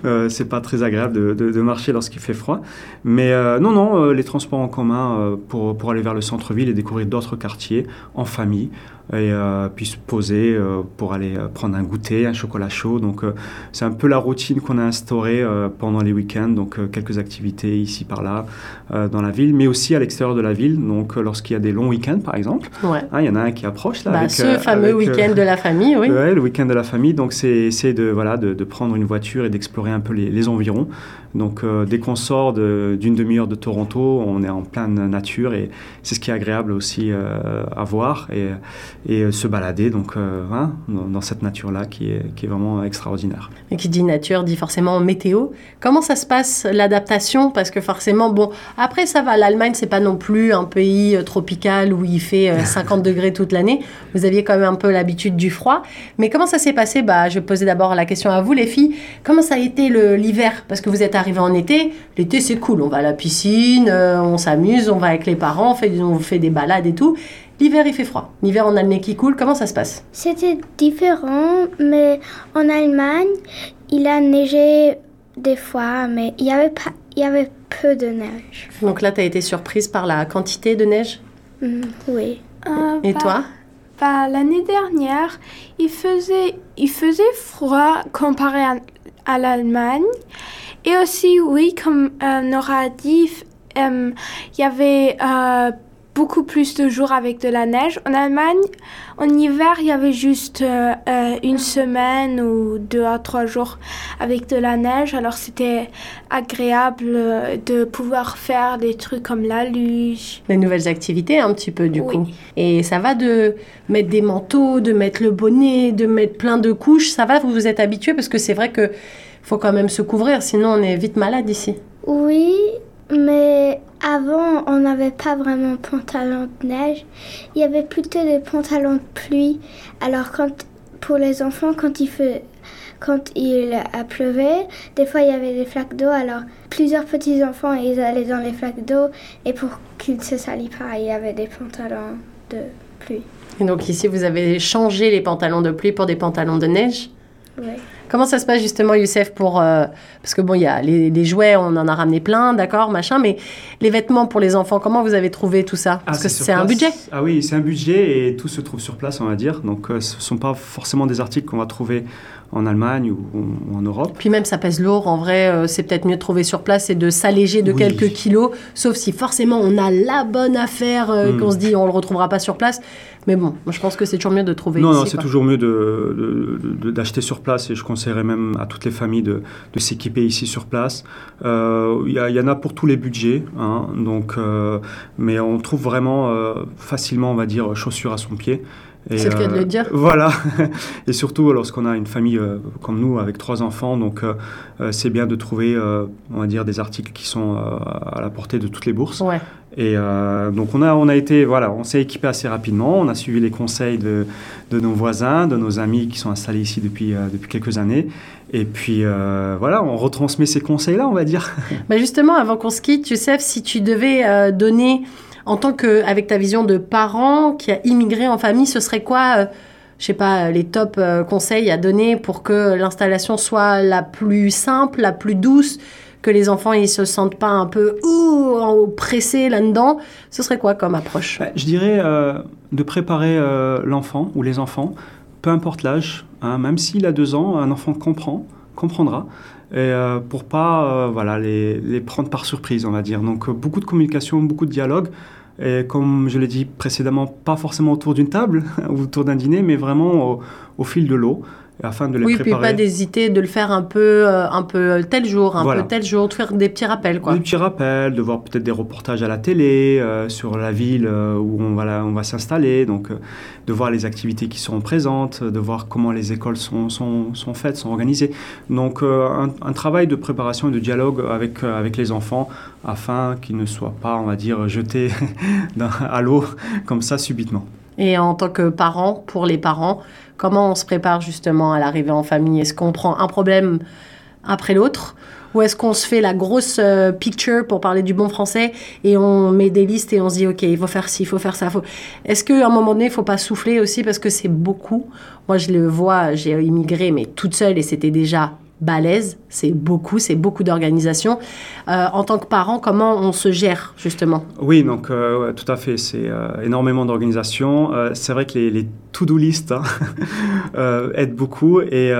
euh, c'est pas très agréable de, de- de marcher lorsqu'il fait froid. Mais non, non, les transports en commun pour, pour aller vers le centre-ville et découvrir d'autres quartiers en famille. Et euh, puis se poser euh, pour aller euh, prendre un goûter, un chocolat chaud. Donc c'est un peu la routine qu'on a instaurée pendant les week-ends. Donc quelques activités ici par là dans la ville, mais aussi à l'extérieur de la ville. Donc lorsqu'il y a des longs week-ends par exemple, Ouais. Hein, il y en a un qui approche là. Bah, avec, ce fameux week-end de la famille, oui. Ouais, le week-end de la famille. Donc, c'est essayer de, voilà, de, de prendre une voiture et d'explorer un peu les, les environs. Donc, euh, dès qu'on sort de- d'une demi-heure de Toronto, on est en pleine nature et c'est ce qui est agréable aussi euh, à voir et, et euh, se balader donc, euh, hein, dans, cette nature-là qui est, qui est vraiment extraordinaire. Et qui dit nature dit forcément météo. Comment ça se passe l'adaptation? Parce que forcément, bon, après ça va, l'Allemagne c'est pas non plus un pays tropical où il fait euh, 50 degrés toute l'année. Vous aviez quand même un peu l'habitude du froid. Mais comment ça s'est passé? Bah, je vais poser d'abord la question à vous les filles. Comment ça a été le- l'hiver? Parce que vous êtes arrivés en été. L'été c'est cool, on va à la piscine, euh, on s'amuse, on va avec les parents, on fait, on fait des balades et tout. L'hiver il fait froid. L'hiver on a le nez qui coule. Comment ça se passe? C'était différent, mais en Allemagne, il a neigé des fois, mais il y avait, pas, il y avait peu de neige. Donc là, tu as été surprise par la quantité de neige? Hmm, oui. Euh, Et bah, toi? bah, L'année dernière, il faisait, il faisait froid comparé à, à l'Allemagne. Et aussi, oui, comme euh, Nora a dit, euh, il y avait euh, beaucoup plus de jours avec de la neige. En Allemagne, en hiver, il y avait juste euh, une semaine ou deux à trois jours avec de la neige. Alors c'était agréable de pouvoir faire des trucs comme la luge. Les nouvelles activités un petit peu du Oui. coup. Et ça va de mettre des manteaux, de mettre le bonnet, de mettre plein de couches. Ça va, vous vous êtes habitué parce que c'est vrai que faut quand même se couvrir, sinon on est vite malade ici. Oui, mais avant, on n'avait pas vraiment de pantalon de neige. Il y avait plutôt des pantalons de pluie. Alors, quand, pour les enfants, quand il, fait, quand il a pleuvé, des fois il y avait des flaques d'eau. Alors, plusieurs petits enfants, ils allaient dans les flaques d'eau. Et pour qu'ils ne se salissent pas, il y avait des pantalons de pluie. Et donc ici, vous avez changé les pantalons de pluie pour des pantalons de neige? Oui. Comment ça se passe justement, Youssef, pour... euh, parce que bon, il y a les, les jouets, on en a ramené plein, d'accord, machin, mais les vêtements pour les enfants, comment vous avez trouvé tout ça? Parce Ah, que c'est un budget. Ah oui, c'est un budget et tout se trouve sur place, on va dire. Donc euh, ce ne sont pas forcément des articles qu'on va trouver en Allemagne ou, ou en Europe. Puis même, ça pèse lourd. En vrai, euh, c'est peut-être mieux de trouver sur place et de s'alléger de Oui. quelques kilos. Sauf si forcément on a la bonne affaire, Hmm. qu'on se dit on le retrouvera pas sur place. Mais bon, moi je pense que c'est toujours mieux de trouver Non, ici. non, c'est toujours mieux de- de- de- d'acheter sur place et je conseillerais même à toutes les familles de, s'équiper ici sur place. Euh, Il y, en a pour tous les budgets, hein, donc, euh, mais on trouve vraiment euh, facilement, on va dire, chaussures à son pied. Et, euh, C'est le cas de le dire. Voilà, et surtout lorsqu'on a une famille euh, comme nous avec trois enfants, donc euh, euh, c'est bien de trouver, euh, on va dire, des articles qui sont euh, à la portée de toutes les bourses. Ouais. Et euh, donc on a, on a été, voilà, on s'est équipé assez rapidement. On a suivi les conseils de, de nos voisins, de nos amis qui sont installés ici depuis, euh, depuis quelques années. Et puis euh, voilà, on retransmet ces conseils-là, on va dire. Bah justement, avant qu'on se quitte, Youssef, si tu devais euh, donner, en tant que, avec ta vision de parent qui a immigré en famille, ce serait quoi, euh, je sais pas, les top euh, conseils à donner pour que l'installation soit la plus simple, la plus douce, que les enfants ils se sentent pas un peu ouh, pressés là-dedans? Ce serait quoi comme approche? Bah, je dirais euh, de préparer euh, l'enfant ou les enfants, peu importe l'âge, hein, même s'il a deux ans, un enfant comprend, comprendra. Et euh, pour pas euh, voilà, les, les prendre par surprise, on va dire. Donc euh, beaucoup de communication, beaucoup de dialogue. Et comme je l'ai dit précédemment, pas forcément autour d'une table ou autour d'un dîner, mais vraiment au, au fil de l'eau, afin de les Oui, puis préparer. pas d'hésiter de le faire un peu, euh, un peu tel jour, un Voilà. peu tel jour, de faire des petits rappels, quoi. Des petits rappels, de voir peut-être des reportages à la télé euh, sur la ville euh, où on va, la- on va s'installer, donc euh, de voir les activités qui seront présentes, de voir comment les écoles sont, sont, sont faites, sont organisées. Donc un, un travail de préparation et de dialogue avec, avec les enfants afin qu'ils ne soient pas, on va dire, jetés à l'eau comme ça subitement. Et en tant que parent, pour les parents, comment on se prépare justement à l'arrivée en famille? Est-ce qu'on prend un problème après l'autre? Ou est-ce qu'on se fait la grosse euh, picture, pour parler du bon français, et on met des listes et on se dit, OK, il faut faire ci, il faut faire ça. Faut... Est-ce qu'à un moment donné, il faut pas souffler aussi parce que c'est beaucoup? Moi, je le vois, j'ai immigré, mais toute seule, et c'était déjà balèze, c'est beaucoup, c'est beaucoup d'organisation. Euh, en tant que parent, comment on se gère justement? Oui, donc euh, tout à fait, c'est euh, énormément d'organisation. Euh, c'est vrai que les, les to-do list hein, aident beaucoup. Et,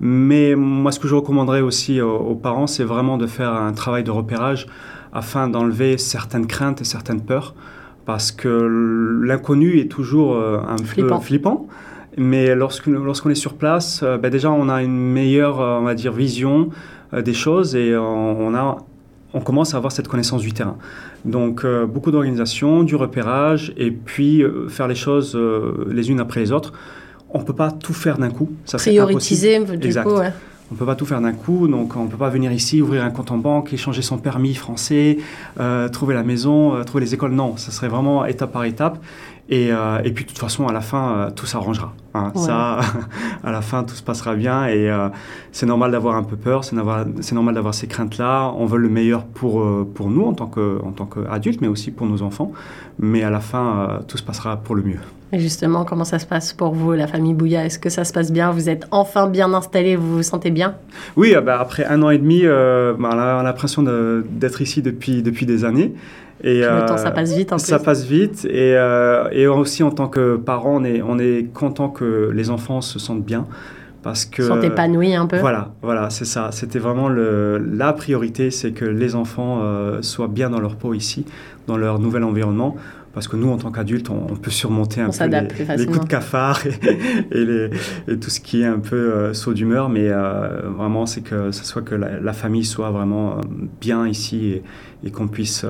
mais moi, ce que je recommanderais aussi aux, aux parents, c'est vraiment de faire un travail de repérage afin d'enlever certaines craintes et certaines peurs. Parce que l'inconnu est toujours un Flippant. peu flippant. Mais lorsqu'on est sur place, euh, ben déjà, on a une meilleure, euh, on va dire, vision euh, des choses et on, a on commence à avoir cette connaissance du terrain. Donc beaucoup d'organisation, du repérage, et puis faire les choses les unes après les autres. On ne peut pas tout faire d'un coup. Ça, impossible. du Exact. coup, ouais. On ne peut pas tout faire d'un coup, donc on ne peut pas venir ici, ouvrir un compte en banque, échanger son permis français, euh, trouver la maison, euh, trouver les écoles. Non, ça serait vraiment étape par étape. Et, euh, et puis de toute façon, à la fin, euh, tout s'arrangera. hein. Ouais. Ça, à la fin, tout se passera bien. Et euh, c'est normal d'avoir un peu peur, c'est normal, d'avoir ces craintes-là. On veut le meilleur pour, pour nous en tant qu'adultes, mais aussi pour nos enfants. Mais à la fin, tout se passera pour le mieux. Et justement, comment ça se passe pour vous, la famille Bouya? Est-ce que ça se passe bien? Vous êtes enfin bien installé Vous vous sentez bien? Oui, bah, après un an et demi, bah, on a l'impression d'être ici depuis, depuis des années. Et, Le euh, temps, ça passe vite en Ça plus. passe vite. Et, euh, et aussi, en tant que parents, on est, on est content que les enfants se sentent bien. Parce que Ils sont épanouis un peu. Voilà, voilà, c'est ça. C'était vraiment le, la priorité, c'est que les enfants euh, soient bien dans leur peau ici, dans leur nouvel environnement. Parce que nous, en tant qu'adultes, on, on peut surmonter un On peu les, les coups de cafard et, et les- et tout ce qui est un peu euh, saut d'humeur. Mais euh, vraiment, c'est que ce soit que la, la famille soit vraiment bien ici et, et qu'on puisse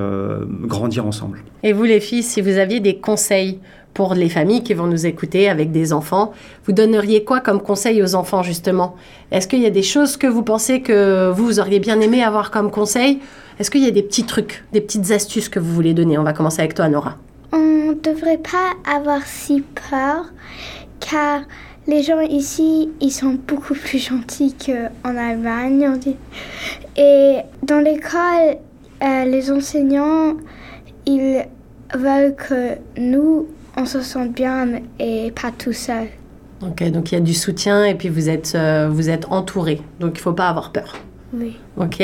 grandir ensemble. Et vous, les filles, si vous aviez des conseils pour les familles qui vont nous écouter avec des enfants, vous donneriez quoi comme conseil aux enfants, justement? Est-ce qu'il y a des choses que vous pensez que vous, auriez bien aimé avoir comme conseil? Est-ce qu'il y a des petits trucs, des petites astuces que vous voulez donner? On va commencer avec toi, Nora. On ne devrait pas avoir si peur car les gens ici, ils sont beaucoup plus gentils qu'en Allemagne. Et dans l'école, euh, les enseignants, ils veulent que nous, on se sente bien et pas tout seul. Ok, donc il y a du soutien et puis vous êtes, euh, vous êtes entouré, donc il faut pas avoir peur. Oui. Ok.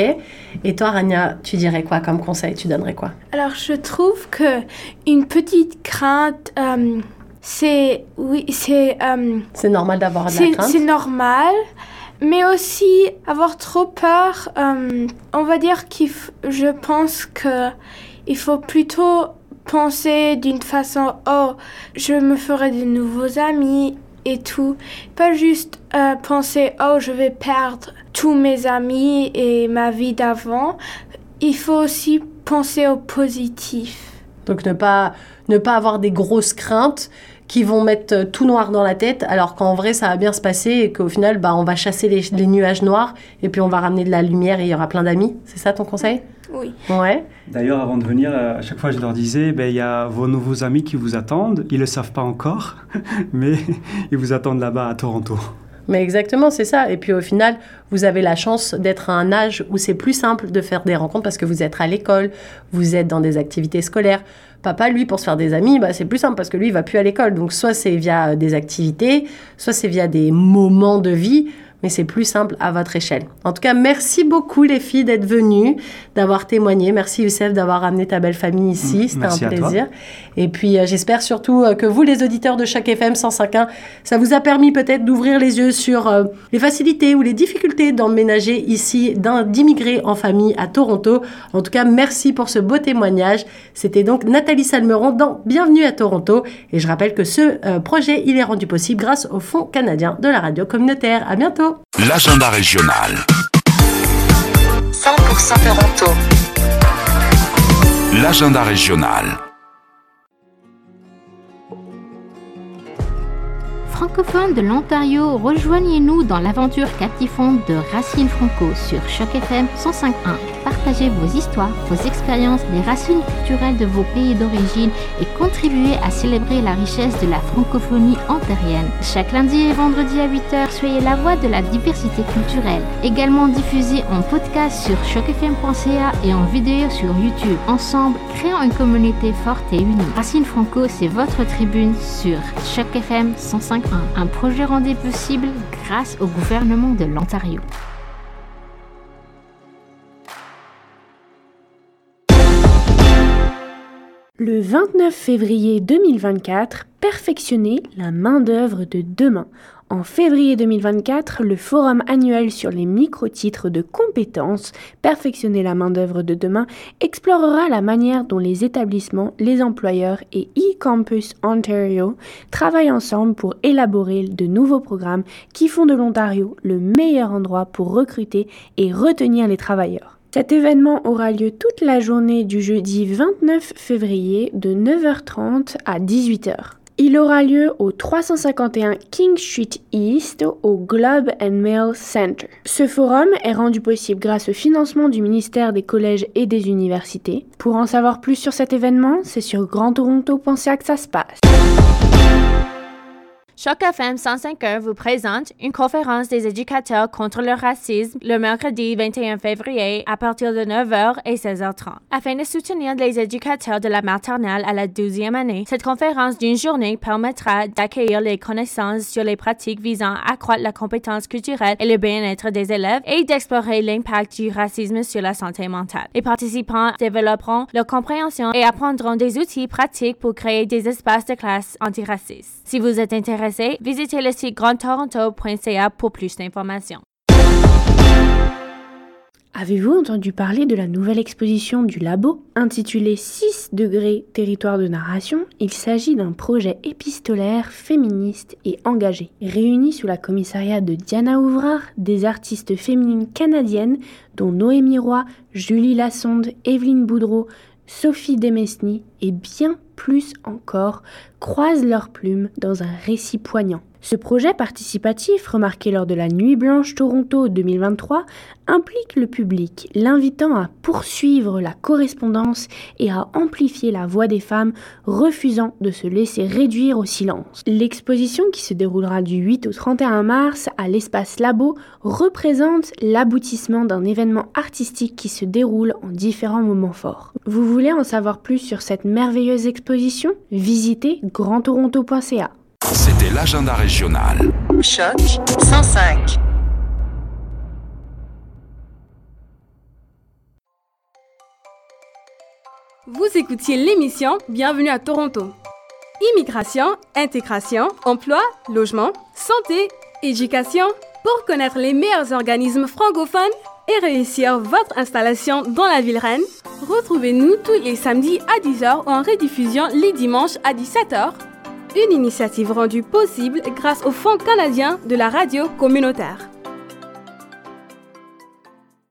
Et toi, Rania, tu dirais quoi comme conseil? Tu donnerais quoi? Alors, je trouve que une petite crainte, euh, c'est oui, c'est euh, C'est normal d'avoir de la c'est crainte? c'est normal, mais aussi avoir trop peur. euh, on va dire qu'il, je pense que il faut plutôt penser d'une façon oh, je me ferai de nouveaux amis et tout, pas juste euh, penser oh, je vais perdre tous mes amis et ma vie d'avant. Il faut aussi penser au positif. Donc ne pas, ne pas avoir des grosses craintes qui vont mettre euh, tout noir dans la tête, alors qu'en vrai ça va bien se passer et qu'au final bah, on va chasser les, les nuages noirs et puis on va ramener de la lumière et il y aura plein d'amis. C'est ça ton conseil? Oui. Ouais. D'ailleurs, avant de venir, euh, à chaque fois, je leur disais, ben, il y a vos nouveaux amis qui vous attendent. Ils ne le savent pas encore, mais ils vous attendent là-bas à Toronto. Mais exactement, c'est ça. Et puis au final, vous avez la chance d'être à un âge où c'est plus simple de faire des rencontres parce que vous êtes à l'école, vous êtes dans des activités scolaires. Papa, lui, pour se faire des amis, bah, c'est plus simple parce que lui, il va plus à l'école. Donc soit c'est via des activités, soit c'est via des moments de vie, mais c'est plus simple à votre échelle. En tout cas, merci beaucoup les filles d'être venues, d'avoir témoigné. Merci Youssef d'avoir ramené ta belle famille ici. Mm, C'était un à toi. plaisir. Et puis euh, j'espère surtout euh, que vous, les auditeurs de chaque FM 105.1, ça vous a permis peut-être d'ouvrir les yeux sur euh, les facilités ou les difficultés d'emménager ici, d'immigrer en famille à Toronto. En tout cas, merci pour ce beau témoignage. C'était donc Nathalie Salmeron dans Bienvenue à Toronto. Et je rappelle que ce projet, il est rendu possible grâce au Fonds canadien de la radio communautaire. À bientôt. L'agenda régional. 100% Toronto. L'agenda régional. Francophones de l'Ontario, rejoignez-nous dans l'aventure captivante de Racines Franco sur Choc FM 105.1. Partagez vos histoires, vos expériences, les racines culturelles de vos pays d'origine et contribuez à célébrer la richesse de la francophonie ontarienne. Chaque lundi et vendredi à 8h, soyez la voix de la diversité culturelle. Également diffusé en podcast sur chocfm.ca et en vidéo sur YouTube. Ensemble, créons une communauté forte et unie. Racine Franco, c'est votre tribune sur Choc FM 105.1, un projet rendu possible grâce au gouvernement de l'Ontario. Le 29 février 2024, perfectionner la main-d'œuvre de demain. En février 2024, le forum annuel sur les micro-titres de compétences Perfectionner la main-d'œuvre de demain explorera la manière dont les établissements, les employeurs et eCampus Ontario travaillent ensemble pour élaborer de nouveaux programmes qui font de l'Ontario le meilleur endroit pour recruter et retenir les travailleurs. Cet événement aura lieu toute la journée du jeudi 29 février de 9h30 à 18h. Il aura lieu au 351 King Street East au Globe and Mail Center. Ce forum est rendu possible grâce au financement du ministère des Collèges et des Universités. Pour en savoir plus sur cet événement, c'est sur grandtoronto.ca que ça se passe. Choc FM 105.1 vous présente une conférence des éducateurs contre le racisme le mercredi 21 février à partir de 9h et 16h30. Afin de soutenir les éducateurs de la maternelle à la 12e année, cette conférence d'une journée permettra d'accueillir les connaissances sur les pratiques visant à accroître la compétence culturelle et le bien-être des élèves et d'explorer l'impact du racisme sur la santé mentale. Les participants développeront leur compréhension et apprendront des outils pratiques pour créer des espaces de classe antiracistes. Si vous êtes intéressé visitez le site grandtoronto.ca pour plus d'informations. Avez-vous entendu parler de la nouvelle exposition du Labo intitulée 6 degrés territoire de narration? Il s'agit d'un projet épistolaire, féministe et engagé. Réuni sous la commissariat de Diana Ouvrard, des artistes féminines canadiennes dont Noémie Roy, Julie Lassonde, Evelyne Boudreau, Sophie Demesny et bien plus encore croisent leurs plumes dans un récit poignant. Ce projet participatif, remarqué lors de la Nuit Blanche Toronto 2023, implique le public, l'invitant à poursuivre la correspondance et à amplifier la voix des femmes, refusant de se laisser réduire au silence. L'exposition qui se déroulera du 8 au 31 mars à l'espace Labo représente l'aboutissement d'un événement artistique qui se déroule en différents moments forts. Vous voulez en savoir plus sur cette merveilleuse exposition? Visitez grandtoronto.ca. C'était l'agenda régional. Choc 105. Vous écoutiez l'émission Bienvenue à Toronto. Immigration, intégration, emploi, logement, santé, éducation. Pour connaître les meilleurs organismes francophones et réussir votre installation dans la ville reine, retrouvez-nous tous les samedis à 10h ou en rediffusion les dimanches à 17h. Une initiative rendue possible grâce au Fonds canadien de la radio communautaire.